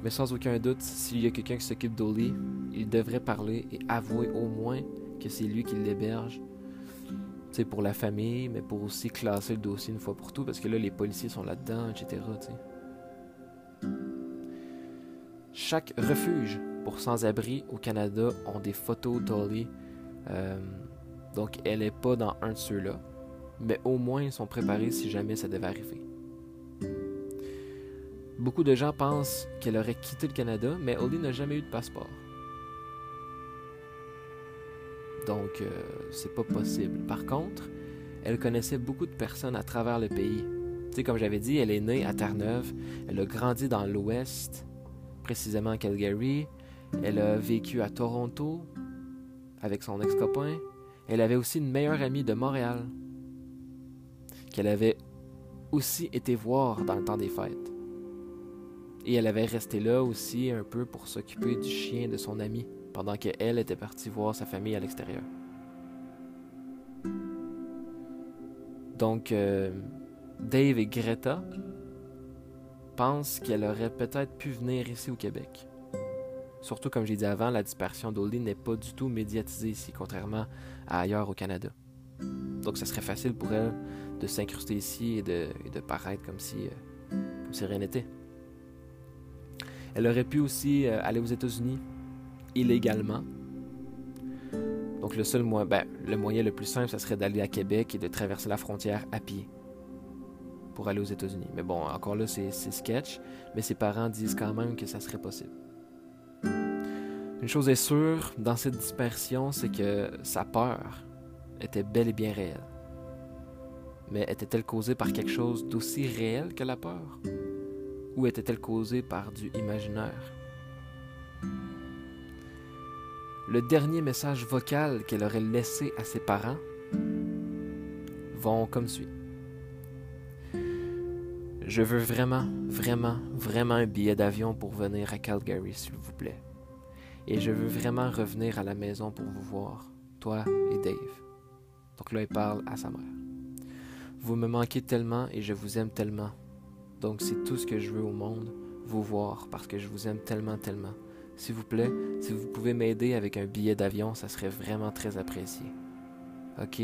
Mais sans aucun doute, s'il y a quelqu'un qui s'occupe d'Oli, il devrait parler et avouer au moins que c'est lui qui l'héberge. C'est pour la famille, mais pour aussi classer le dossier une fois pour tout, parce que là, les policiers sont là-dedans, etc. Chaque refuge pour sans-abri au Canada ont des photos d'Olly. Euh, donc, elle n'est pas dans un de ceux-là. Mais au moins, ils sont préparés si jamais ça devait arriver. Beaucoup de gens pensent qu'elle aurait quitté le Canada, mais Holly n'a jamais eu de passeport. Donc, euh, c'est pas possible. Par contre, elle connaissait beaucoup de personnes à travers le pays. Tu sais, comme j'avais dit, elle est née à Terre-Neuve, elle a grandi dans l'Ouest, précisément à Calgary, elle a vécu à Toronto avec son ex-copain. Elle avait aussi une meilleure amie de Montréal qu'elle avait aussi été voir dans le temps des fêtes. Et elle avait resté là aussi un peu pour s'occuper du chien de son amie pendant qu'elle était partie voir sa famille à l'extérieur. Donc, euh, Dave et Greta pensent qu'elle aurait peut-être pu venir ici au Québec. Surtout, comme j'ai dit avant, la dispersion d'Oldie n'est pas du tout médiatisée ici, contrairement à ailleurs au Canada. Donc, ça serait facile pour elle de s'incruster ici et de, paraître comme si, euh, rien n'était. Elle aurait pu aussi euh, aller aux États-Unis illégalement. Donc, le seul moyen, ben, le moyen le plus simple, ça serait d'aller à Québec et de traverser la frontière à pied pour aller aux États-Unis. Mais bon, encore là, c'est sketch, mais ses parents disent quand même que ça serait possible. Une chose est sûre dans cette dispersion, c'est que sa peur était bel et bien réelle. Mais était-elle causée par quelque chose d'aussi réel que la peur? Ou était-elle causée par du imaginaire? Le dernier message vocal qu'elle aurait laissé à ses parents vont comme suit. Je veux vraiment, vraiment, vraiment un billet d'avion pour venir à Calgary, s'il vous plaît. Et je veux vraiment revenir à la maison pour vous voir, toi et Dave. Donc là, il parle à sa mère. Vous me manquez tellement et je vous aime tellement. Donc c'est tout ce que je veux au monde, vous voir, parce que je vous aime tellement, tellement. S'il vous plaît, si vous pouvez m'aider avec un billet d'avion, ça serait vraiment très apprécié. Ok,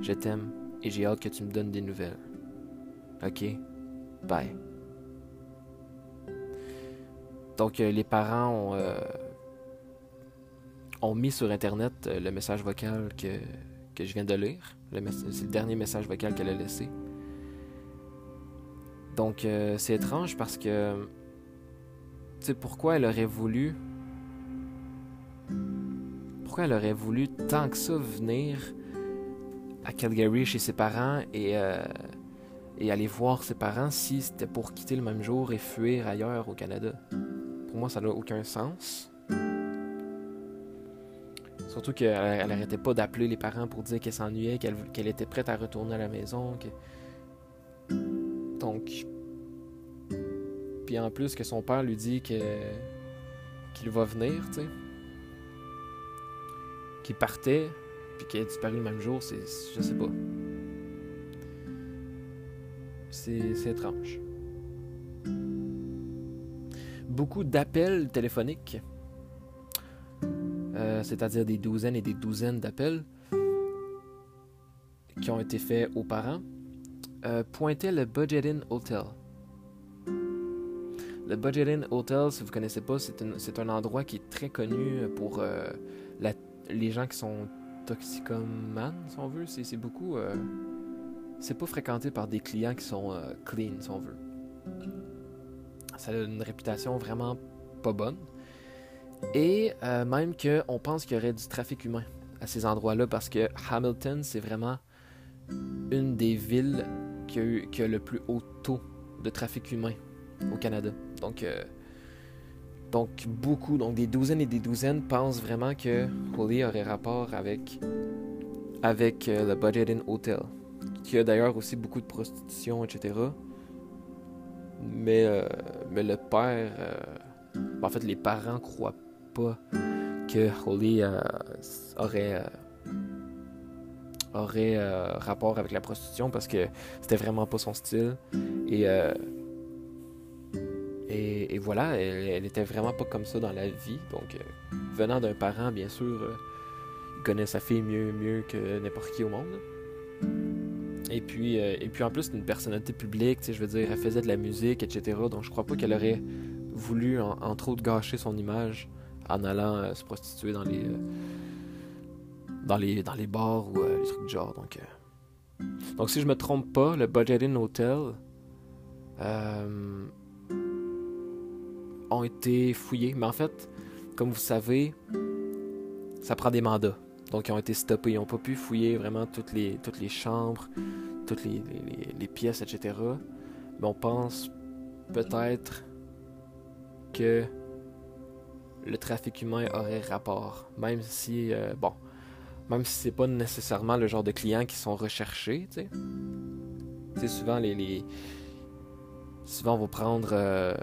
je t'aime et j'ai hâte que tu me donnes des nouvelles. Ok, bye. Donc euh, les parents ont, euh, ont mis sur Internet euh, le message vocal que, que je viens de lire. C'est le dernier message vocal qu'elle a laissé. Donc c'est étrange parce que sais, pourquoi elle aurait voulu. Pourquoi elle aurait voulu tant que ça venir à Calgary chez ses parents et, euh, et aller voir ses parents si c'était pour quitter le même jour et fuir ailleurs au Canada? Pour moi, ça n'a aucun sens. Surtout qu'elle n'arrêtait pas d'appeler les parents pour dire qu'elle s'ennuyait, qu'elle était prête à retourner à la maison. Donc, puis en plus que son père lui dit que qu'il va venir, tu sais. Qu'il partait, puis qu'il a disparu le même jour, c'est. Je sais pas. C'est étrange. Beaucoup d'appels téléphoniques, euh, c'est-à-dire des douzaines et des douzaines d'appels qui ont été faits aux parents, euh, pointaient le Budget Inn Hotel. Le Budget Inn Hotel, si vous ne connaissez pas, c'est un, endroit qui est très connu pour euh, les gens qui sont toxicomanes, si on veut. C'est beaucoup. Euh, c'est pas fréquenté par des clients qui sont euh, clean, si on veut. Ça a une réputation vraiment pas bonne. Et même qu'on pense qu'il y aurait du trafic humain à ces endroits-là parce que Hamilton, c'est vraiment une des villes qui a le plus haut taux de trafic humain au Canada. Donc, euh, donc beaucoup, donc des douzaines et des douzaines pensent vraiment que Holly aurait rapport avec, avec euh, le Budget Inn Hotel, qui a d'ailleurs aussi beaucoup de prostitution, etc. Mais, euh, mais le père, en fait, les parents croient pas que Holly aurait aurait rapport avec la prostitution parce que c'était vraiment pas son style et et, voilà, elle, était vraiment pas comme ça dans la vie. Donc, euh, venant d'un parent, bien sûr, euh, il connaît sa fille mieux, mieux que n'importe qui au monde. Et puis, euh, et puis en plus, une personnalité publique, je veux dire, elle faisait de la musique, etc. Donc, je crois pas qu'elle aurait voulu, en, entre autres, gâcher son image en allant se prostituer dans les, dans les, dans les bars ou les trucs du genre. Donc, donc, si je me trompe pas, le Budget Inn Hotel ont été fouillés. Mais en fait, comme vous savez, ça prend des mandats. Donc, ils ont été stoppés. Ils n'ont pas pu fouiller vraiment toutes les, toutes les chambres, toutes les, les, pièces, etc. Mais on pense peut-être que le trafic humain aurait rapport. Même si, euh, bon, même si c'est pas nécessairement le genre de clients qui sont recherchés, tu sais. C'est souvent les, Souvent, on va prendre. Euh,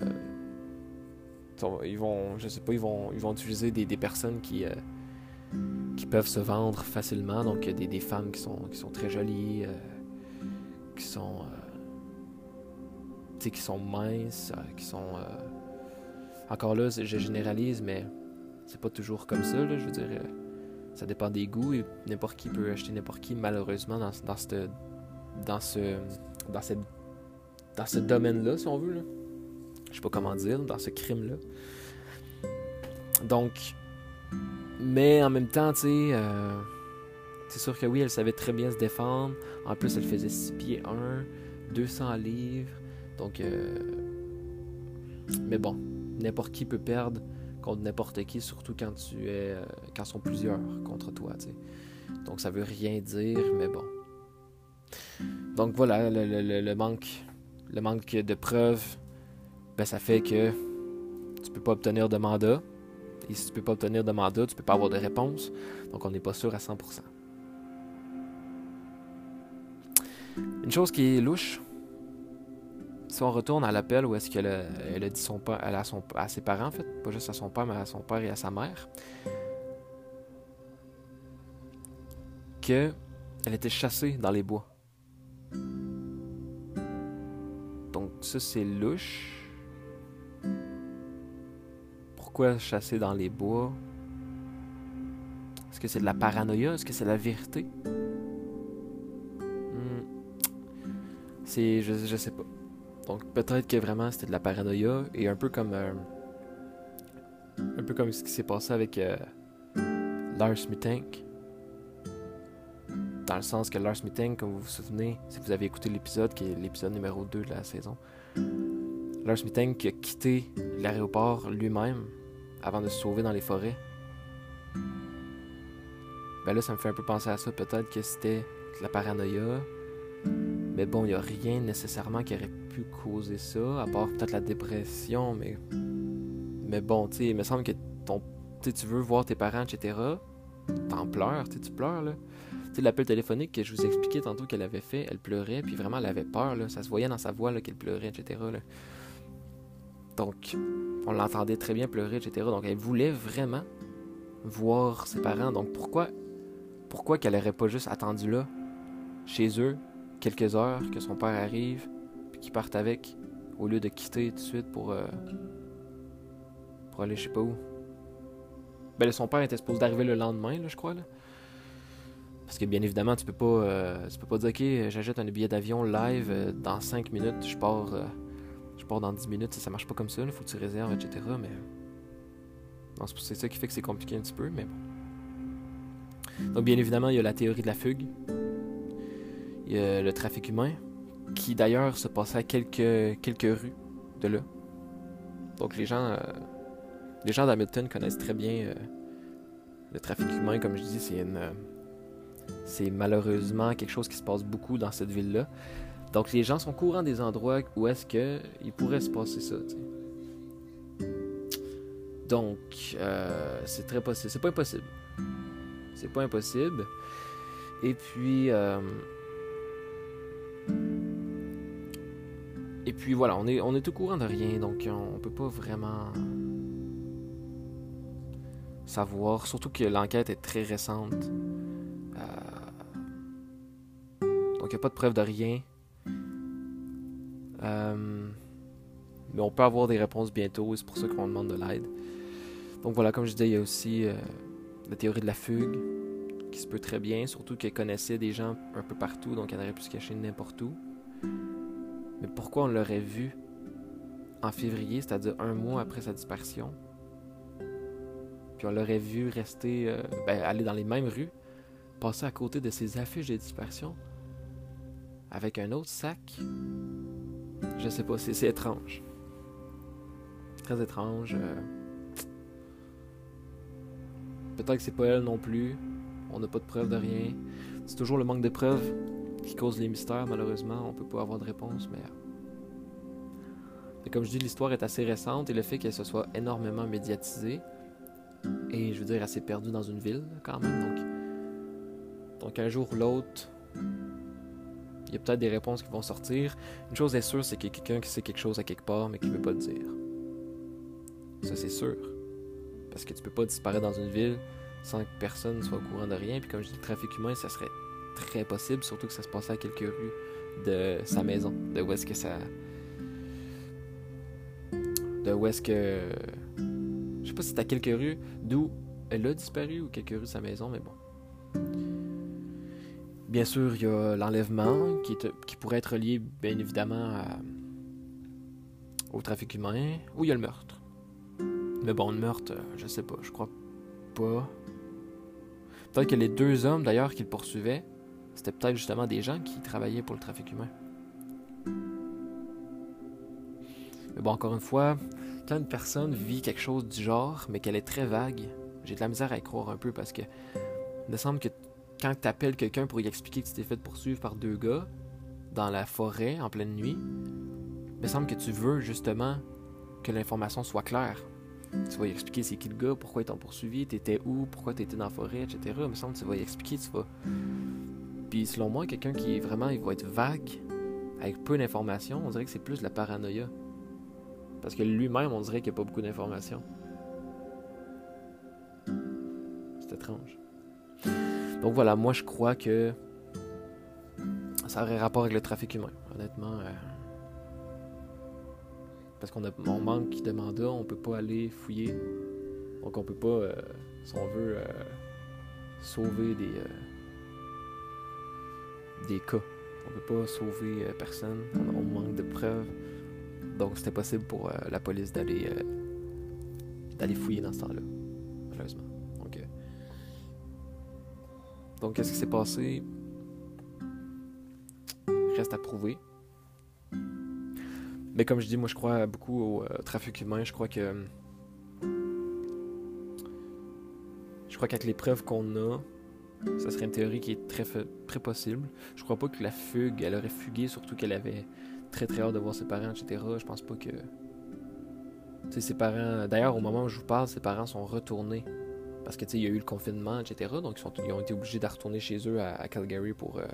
ils vont, je sais pas, ils vont, ils vont utiliser des, personnes qui, euh, qui peuvent se vendre facilement. Donc, des, des femmes qui sont, qui sont très jolies, euh, qui sont, euh, qui sont minces, qui sont. Encore là, je généralise, mais c'est pas toujours comme ça. je veux dire, ça dépend des goûts et n'importe qui peut acheter n'importe qui, malheureusement, dans, cette, dans ce, dans cette, dans ce domaine-là, si on veut. Je sais pas comment dire, dans ce crime-là. Donc, mais en même temps, tu sais, euh, c'est sûr que oui, elle savait très bien se défendre. En plus, elle faisait 6 pieds 1, 200 livres. Donc, euh, mais bon, n'importe qui peut perdre contre n'importe qui, surtout quand tu es, euh, quand sont plusieurs contre toi, tu. Donc, ça veut rien dire, mais bon. Donc voilà, le manque, le manque de preuves ben, ça fait que tu peux pas obtenir de mandat. Et si tu peux pas obtenir de mandat, tu peux pas avoir de réponse. Donc on n'est pas sûr à 100%. Une chose qui est louche, si on retourne à l'appel où est-ce qu'elle a, elle a dit son son, à ses parents, en fait, pas juste à son père, mais à son père et à sa mère, que elle était chassée dans les bois. Donc ça, c'est louche. Chasser dans les bois? Est-ce que c'est de la paranoïa? Est-ce que c'est la vérité? Hmm. C'est... Je, je sais pas. Donc peut-être que vraiment c'était de la paranoïa et un peu comme... euh, un peu comme ce qui s'est passé avec euh, Lars Mittank. Dans le sens que Lars Mittank, comme vous vous souvenez, si vous avez écouté l'épisode, qui est l'épisode numéro 2 de la saison, Lars Mittank a quitté l'aéroport lui-même avant de se sauver dans les forêts. Ben là, ça me fait un peu penser à ça. Peut-être que c'était la paranoïa. Mais bon, il n'y a rien nécessairement qui aurait pu causer ça, à part peut-être la dépression, mais. Mais bon, tu sais, il me semble que ton. Tu veux voir tes parents, etc. T'en pleures, tu tu pleures, là. Tu l'appel téléphonique que je vous expliquais tantôt qu'elle avait fait, elle pleurait, puis vraiment, elle avait peur, là. Ça se voyait dans sa voix, là, qu'elle pleurait, etc. Là. Donc, on l'entendait très bien pleurer, etc. Donc, elle voulait vraiment voir ses parents. Donc, pourquoi, pourquoi qu'elle aurait pas juste attendu là, chez eux, quelques heures, que son père arrive, puis qu'il parte avec, au lieu de quitter tout de suite pour, euh, pour aller je sais pas où? Ben, son père était supposé d'arriver le lendemain, là, je crois. Parce que bien évidemment, tu peux pas, euh, tu peux pas dire, ok, j'achète un billet d'avion live euh, dans 5 minutes, je pars, je pars dans 10 minutes, ça, ça marche pas comme ça, il faut que tu réserves, etc. Mais non, c'est ça qui fait que c'est compliqué un petit peu, mais bon. Donc bien évidemment, il y a la théorie de la fugue, il y a le trafic humain, qui d'ailleurs se passait à quelques, quelques rues de là. Donc les gens, euh, les gens d'Hamilton connaissent très bien euh, le trafic humain, comme je dis, c'est une, euh, c'est malheureusement quelque chose qui se passe beaucoup dans cette ville-là. Donc les gens sont courants des endroits où est-ce que il pourrait se passer ça. Donc euh, c'est très possible, c'est pas impossible. C'est pas impossible. Et puis euh, et puis voilà, on est on est au courant de rien, donc on, on peut pas vraiment savoir. Surtout que l'enquête est très récente. Euh, Donc il n'y a pas de preuve de rien. Euh, Mais on peut avoir des réponses bientôt c'est pour ça qu'on demande de l'aide. Donc voilà, comme je disais, il y a aussi euh, la théorie de la fugue qui se peut très bien, surtout qu'elle connaissait des gens un peu partout, donc elle aurait pu se cacher n'importe où. Mais pourquoi on l'aurait vu en février, c'est-à-dire un mois après sa disparition, puis on l'aurait vu rester, euh, ben, aller dans les mêmes rues, passer à côté de ses affiches de disparition, avec un autre sac. Je sais pas, c'est étrange. Très étrange. euh. Peut-être que c'est pas elle non plus. On n'a pas de preuves de rien. C'est toujours le manque de preuves qui cause les mystères, malheureusement. On peut pas avoir de réponse, mais. Mais comme je dis, l'histoire est assez récente et le fait qu'elle se soit énormément médiatisée, et je veux dire assez perdue dans une ville, quand même. Donc, donc un jour ou l'autre, il y a peut-être des réponses qui vont sortir. Une chose est sûre, c'est qu'il y a quelqu'un qui sait quelque chose à quelque part, mais qui veut pas le dire. Ça, c'est sûr. Parce que tu peux pas disparaître dans une ville sans que personne soit au courant de rien. Puis comme je dis, le trafic humain, ça serait très possible, surtout que ça se passait à quelques rues de sa maison, de où est-ce que ça... De où est-ce que... Je sais pas si c'est à quelques rues d'où elle a disparu ou quelques rues de sa maison, mais bon. Bien sûr, il y a l'enlèvement qui, qui pourrait être lié, bien évidemment, à- au trafic humain, ou il y a le meurtre. Mais bon, le meurtre, euh, je sais pas, je crois pas. Peut-être que les deux hommes, d'ailleurs, qui le poursuivaient, c'était peut-être justement des gens qui travaillaient pour le trafic humain. Mais bon, encore une fois, quand une personne vit quelque chose du genre, mais qu'elle est très vague, j'ai de la misère à y croire un peu parce que il me semble que quand tu appelles quelqu'un pour lui expliquer que tu t'es fait poursuivre par deux gars dans la forêt en pleine nuit, il me semble que tu veux justement que l'information soit claire. Tu vas lui expliquer c'est qui le gars, pourquoi ils t'ont poursuivi, t'étais où, pourquoi t'étais dans la forêt, etc. Il me semble que tu vas lui expliquer, tu vas. Puis selon moi, quelqu'un qui est vraiment, il va être vague avec peu d'informations, on dirait que c'est plus la paranoïa. Parce que lui-même, on dirait qu'il n'y a pas beaucoup d'informations. C'est étrange. Donc voilà, moi je crois que ça aurait rapport avec le trafic humain, honnêtement. Euh, parce qu'on a, on manque de mandats, on peut pas aller fouiller. Donc on peut pas, euh, si on veut, euh, sauver des, des cas. On peut pas sauver personne, on, manque de preuves. Donc c'était possible pour la police d'aller d'aller fouiller dans ce temps-là, malheureusement. Donc, qu'est-ce qui s'est passé? Reste à prouver. Mais comme je dis, moi je crois beaucoup au euh, trafic humain. Je crois que. Je crois qu'avec les preuves qu'on a, ça serait une théorie qui est très, très possible. Je crois pas que la fugue, elle aurait fugué, surtout qu'elle avait très très hâte de voir ses parents, etc. Je pense pas que. Tu ses parents. D'ailleurs, au moment où je vous parle, ses parents sont retournés. Parce que il y a eu le confinement, etc. Donc ils, ont été obligés de retourner chez eux à, Calgary pour. Euh,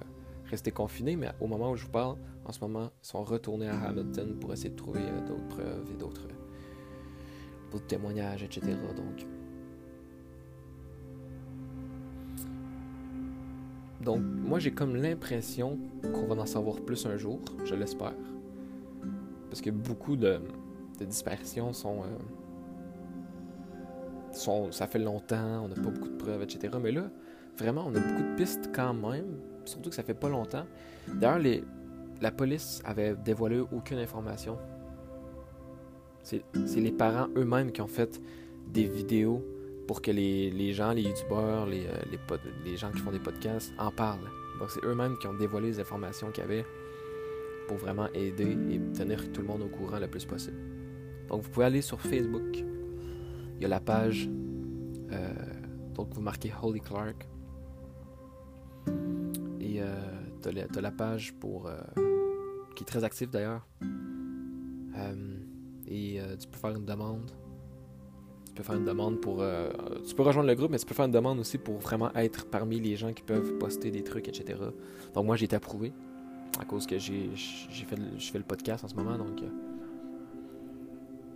rester confinés, mais au moment où je vous parle, en ce moment, ils sont retournés à Hamilton pour essayer de trouver euh, d'autres preuves et d'autres, d'autres témoignages, etc. Donc, Donc, moi, j'ai comme l'impression qu'on va en savoir plus un jour, je l'espère. Parce que beaucoup de, dispersions sont, euh, Ça fait longtemps, on n'a pas beaucoup de preuves, etc. Mais là, vraiment, on a beaucoup de pistes quand même surtout que ça fait pas longtemps. D'ailleurs, la police avait dévoilé aucune information. C'est les parents eux-mêmes qui ont fait des vidéos pour que les, gens, les youtubeurs, les, euh, les, gens qui font des podcasts en parlent. Donc c'est eux-mêmes qui ont dévoilé les informations qu'il y avait pour vraiment aider et tenir tout le monde au courant le plus possible. Donc vous pouvez aller sur Facebook. Il y a la page. Euh, donc vous marquez Holy Clark euh, tu as, la page pour euh, qui est très active d'ailleurs. Euh, et tu peux faire une demande. Tu peux faire une demande pour. tu peux rejoindre le groupe, mais tu peux faire une demande aussi pour vraiment être parmi les gens qui peuvent poster des trucs, etc. Donc moi j'ai été approuvé à cause que j'ai fait, je fais le podcast en ce moment, donc.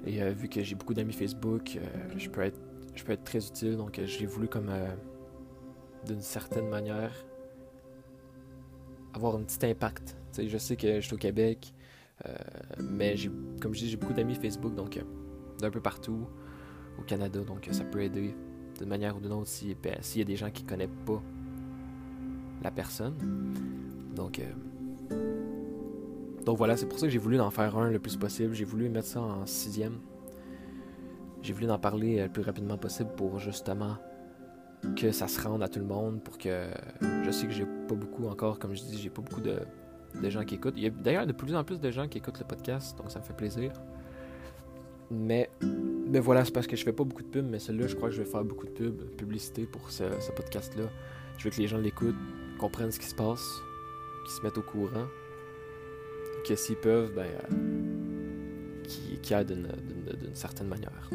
Et vu que j'ai beaucoup d'amis Facebook, je peux être je peux être très utile, donc j'ai voulu comme d'une certaine manière avoir un petit impact. je sais que je suis au Québec, euh, mais comme je dis, j'ai beaucoup d'amis Facebook, donc euh, d'un peu partout au Canada, donc ça peut aider d'une manière ou d'une autre s'il y a des gens qui ne connaissent pas la personne. Donc, euh, donc voilà, c'est pour ça que j'ai voulu en faire un le plus possible. J'ai voulu mettre ça en sixième. J'ai voulu en parler le plus rapidement possible pour justement que ça se rende à tout le monde pour que je sais que j'ai pas beaucoup encore, comme je dis, j'ai pas beaucoup de, gens qui écoutent. Il y a d'ailleurs de plus en plus de gens qui écoutent le podcast, donc ça me fait plaisir. Mais, mais voilà, c'est parce que je fais pas beaucoup de pubs, mais celui-là, je crois que je vais faire beaucoup de pubs, publicité pour ce, podcast-là. Je veux que les gens l'écoutent, comprennent ce qui se passe, qu'ils se mettent au courant, que s'ils peuvent, ben, euh, qu'ils aident d'une certaine manière.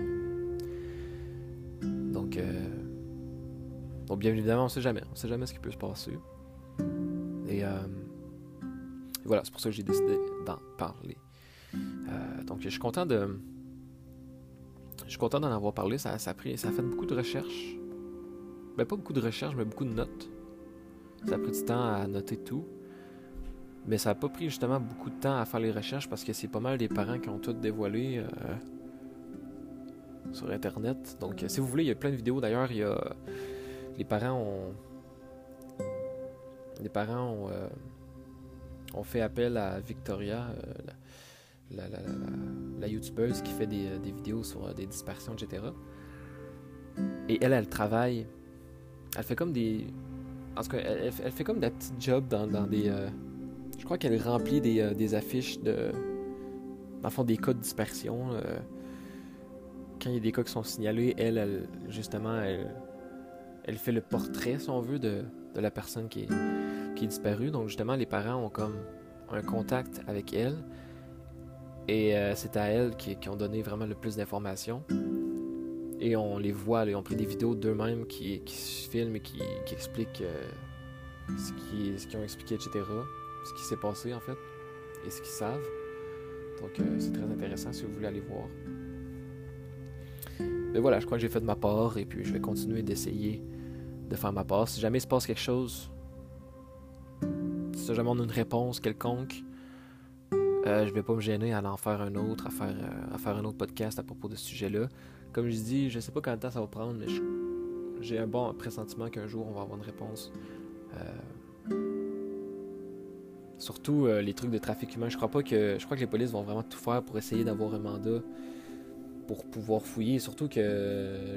Donc, euh, donc, bien évidemment, on sait jamais. On sait jamais ce qui peut se passer. Et, euh, voilà, c'est pour ça que j'ai décidé d'en parler. Euh, donc, je suis content de. Je suis content d'en avoir parlé. Ça, ça, a pris, ça a fait beaucoup de recherches. Ben, pas beaucoup de recherches, mais beaucoup de notes. Ça a pris du temps à noter tout. Mais ça n'a pas pris justement beaucoup de temps à faire les recherches parce que c'est pas mal des parents qui ont tout dévoilé euh, sur Internet. Donc, si vous voulez, il y a plein de vidéos. D'ailleurs, il y a les parents ont. Les parents ont, euh, ont fait appel à Victoria, euh, la, la, la, youtubeuse qui fait des, des vidéos sur euh, des dispersions, etc. Et elle, elle travaille. Elle fait comme des. En tout cas, elle, elle fait comme des petits jobs dans, dans des. Je crois qu'elle remplit des, des, affiches de. Dans le fond, des cas de dispersion. quand il y a des cas qui sont signalés, elle, elle justement, elle fait le portrait, si on veut, de, la personne qui est, disparue. Donc justement, les parents ont comme un contact avec elle. Et euh, c'est à elle qui, ont donné vraiment le plus d'informations. Et on les voit, ils ont pris des vidéos d'eux-mêmes qui, se filment et qui, expliquent euh, ce qu'ils ont expliqué, etc. Ce qui s'est passé en fait. et ce qu'ils savent. Donc euh, c'est très intéressant si vous voulez aller voir. Mais voilà, je crois que j'ai fait de ma part et puis je vais continuer d'essayer de faire ma part. Si jamais il se passe quelque chose, si jamais on a une réponse quelconque, euh, je vais pas me gêner à en faire un autre, à faire, euh, un autre podcast à propos de ce sujet-là. Comme je dis, je sais pas combien de temps ça va prendre, mais j'ai un bon pressentiment qu'un jour on va avoir une réponse. Euh, surtout les trucs de trafic humain. Je crois pas que. Je crois que les polices vont vraiment tout faire pour essayer d'avoir un mandat pour pouvoir fouiller. Surtout que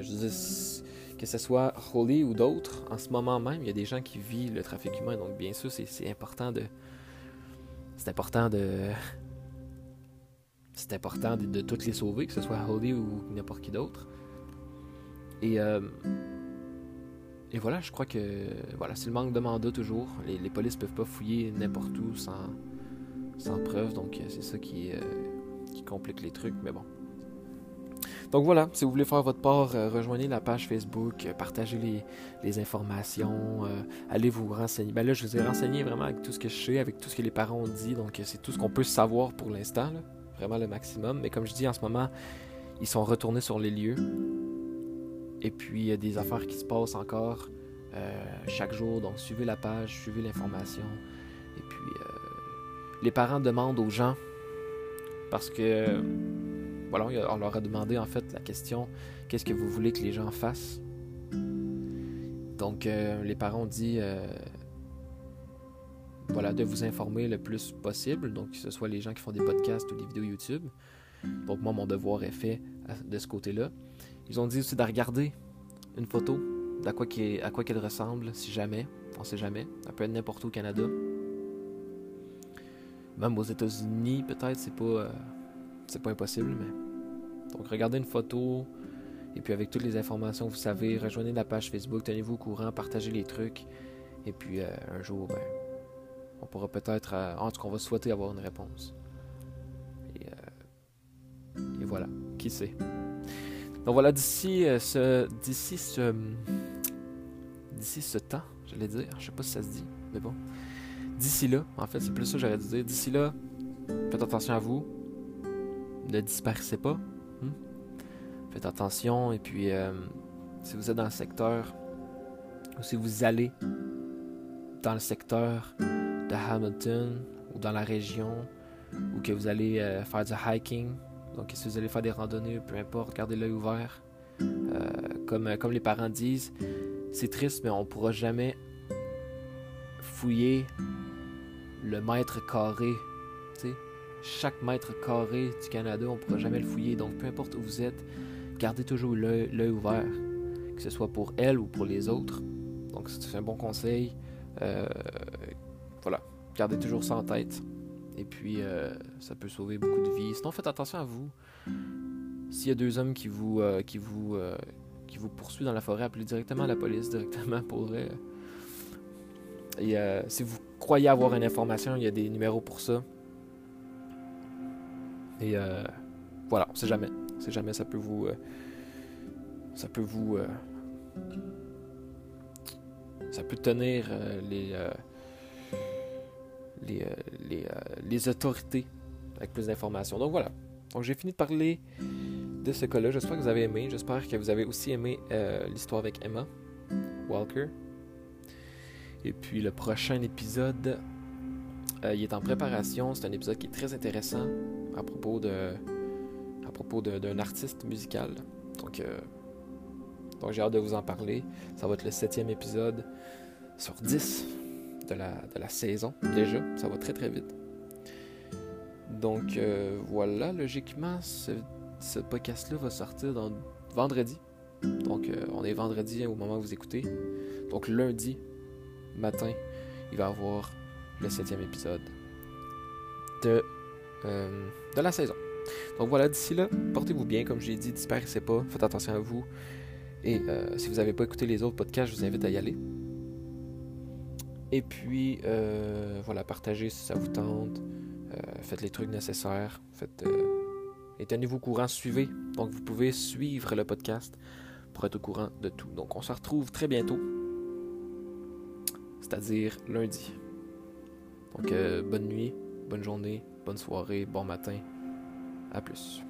que ce soit Holly ou d'autres, en ce moment même, il y a des gens qui vivent le trafic humain. Donc bien sûr, c'est important de c'est important de. C'est important de, toutes les sauver, que ce soit Holly ou n'importe qui d'autre. Et, euh, et voilà, je crois que voilà, c'est le manque de mandat toujours. Les, les polices peuvent pas fouiller n'importe où sans, preuve, donc c'est ça qui, euh, qui complique les trucs, mais bon. Donc voilà, si vous voulez faire votre part, euh, rejoignez la page Facebook, euh, partagez les, informations, euh, allez vous renseigner. Ben là, je vous ai renseigné vraiment avec tout ce que je sais, avec tout ce que les parents ont dit, donc c'est tout ce qu'on peut savoir pour l'instant, vraiment le maximum. Mais comme je dis, en ce moment, ils sont retournés sur les lieux. Et puis, il y a des affaires qui se passent encore chaque jour, donc suivez la page, suivez l'information. Et puis, les parents demandent aux gens, parce que voilà, on leur a demandé en fait la question qu'est-ce que vous voulez que les gens fassent? Donc, euh, les parents ont dit euh, voilà, de vous informer le plus possible, donc que ce soit les gens qui font des podcasts ou des vidéos YouTube. Donc, moi, mon devoir est fait de ce côté-là. Ils ont dit aussi de regarder une photo d'à quoi, à quoi qu'elle ressemble, si jamais, on sait jamais. Ça peut être n'importe où au Canada. Même aux États-Unis, peut-être, c'est pas. Euh, pas impossible, mais. Donc, regardez une photo. Et puis, avec toutes les informations, vous savez, rejoignez la page Facebook, tenez-vous au courant, partagez les trucs. Et puis, euh, un jour, ben, on pourra peut-être. Euh, en tout cas, on va souhaiter avoir une réponse. Et voilà. Qui sait. Donc, voilà, d'ici ce. D'ici ce. D'ici ce temps, j'allais dire. Je sais pas si ça se dit, mais bon. D'ici là, en fait, c'est plus ça que j'allais dire. D'ici là, faites attention à vous ne disparaissez pas. Hmm? Faites attention et puis euh, si vous êtes dans le secteur ou si vous allez dans le secteur de Hamilton ou dans la région ou que vous allez euh, faire du hiking, donc si vous allez faire des randonnées, peu importe, gardez l'œil ouvert. Euh, comme, comme les parents disent, c'est triste, mais on ne pourra jamais fouiller le mètre carré. sais chaque mètre carré du Canada, on ne pourra jamais le fouiller. Donc, peu importe où vous êtes, gardez toujours l'œil ouvert, que ce soit pour elle ou pour les autres. Donc, c'est un bon conseil. Euh, voilà, gardez toujours ça en tête. Et puis, euh, ça peut sauver beaucoup de vies. Sinon, faites attention à vous. S'il y a deux hommes qui vous, euh, qui vous, qui vous poursuivent dans la forêt, appelez directement la police, directement pour Et si vous croyez avoir une information, il y a des numéros pour ça. Et euh, voilà, on sait jamais. On sait jamais, ça peut vous. Euh, ça peut vous. Euh, ça peut tenir les, les, les, les, autorités avec plus d'informations. Donc voilà. Donc j'ai fini de parler de ce cas-là. J'espère que vous avez aimé. J'espère que vous avez aussi aimé l'histoire avec Emma Walker. Et puis le prochain épisode, il est en préparation. C'est un épisode qui est très intéressant à propos de à propos d'un artiste musical. Donc, euh, donc j'ai hâte de vous en parler. Ça va être le septième épisode sur 10 de la, saison déjà. Ça va très très vite. Donc euh, voilà, logiquement, ce, podcast-là va sortir dans vendredi. Donc euh, on est vendredi au moment où vous écoutez. Donc lundi matin, il va y avoir le septième épisode de euh, de la saison. Donc voilà, d'ici là, portez-vous bien, comme j'ai dit, disparaissez pas, faites attention à vous. Et si vous n'avez pas écouté les autres podcasts, je vous invite à y aller. Et puis, euh, voilà, partagez si ça vous tente. faites les trucs nécessaires. Faites, et tenez-vous au courant, suivez. Donc, vous pouvez suivre le podcast pour être au courant de tout. Donc, on se retrouve très bientôt. C'est-à-dire lundi. Donc, bonne nuit, bonne journée, bonne soirée, bon matin. À plus.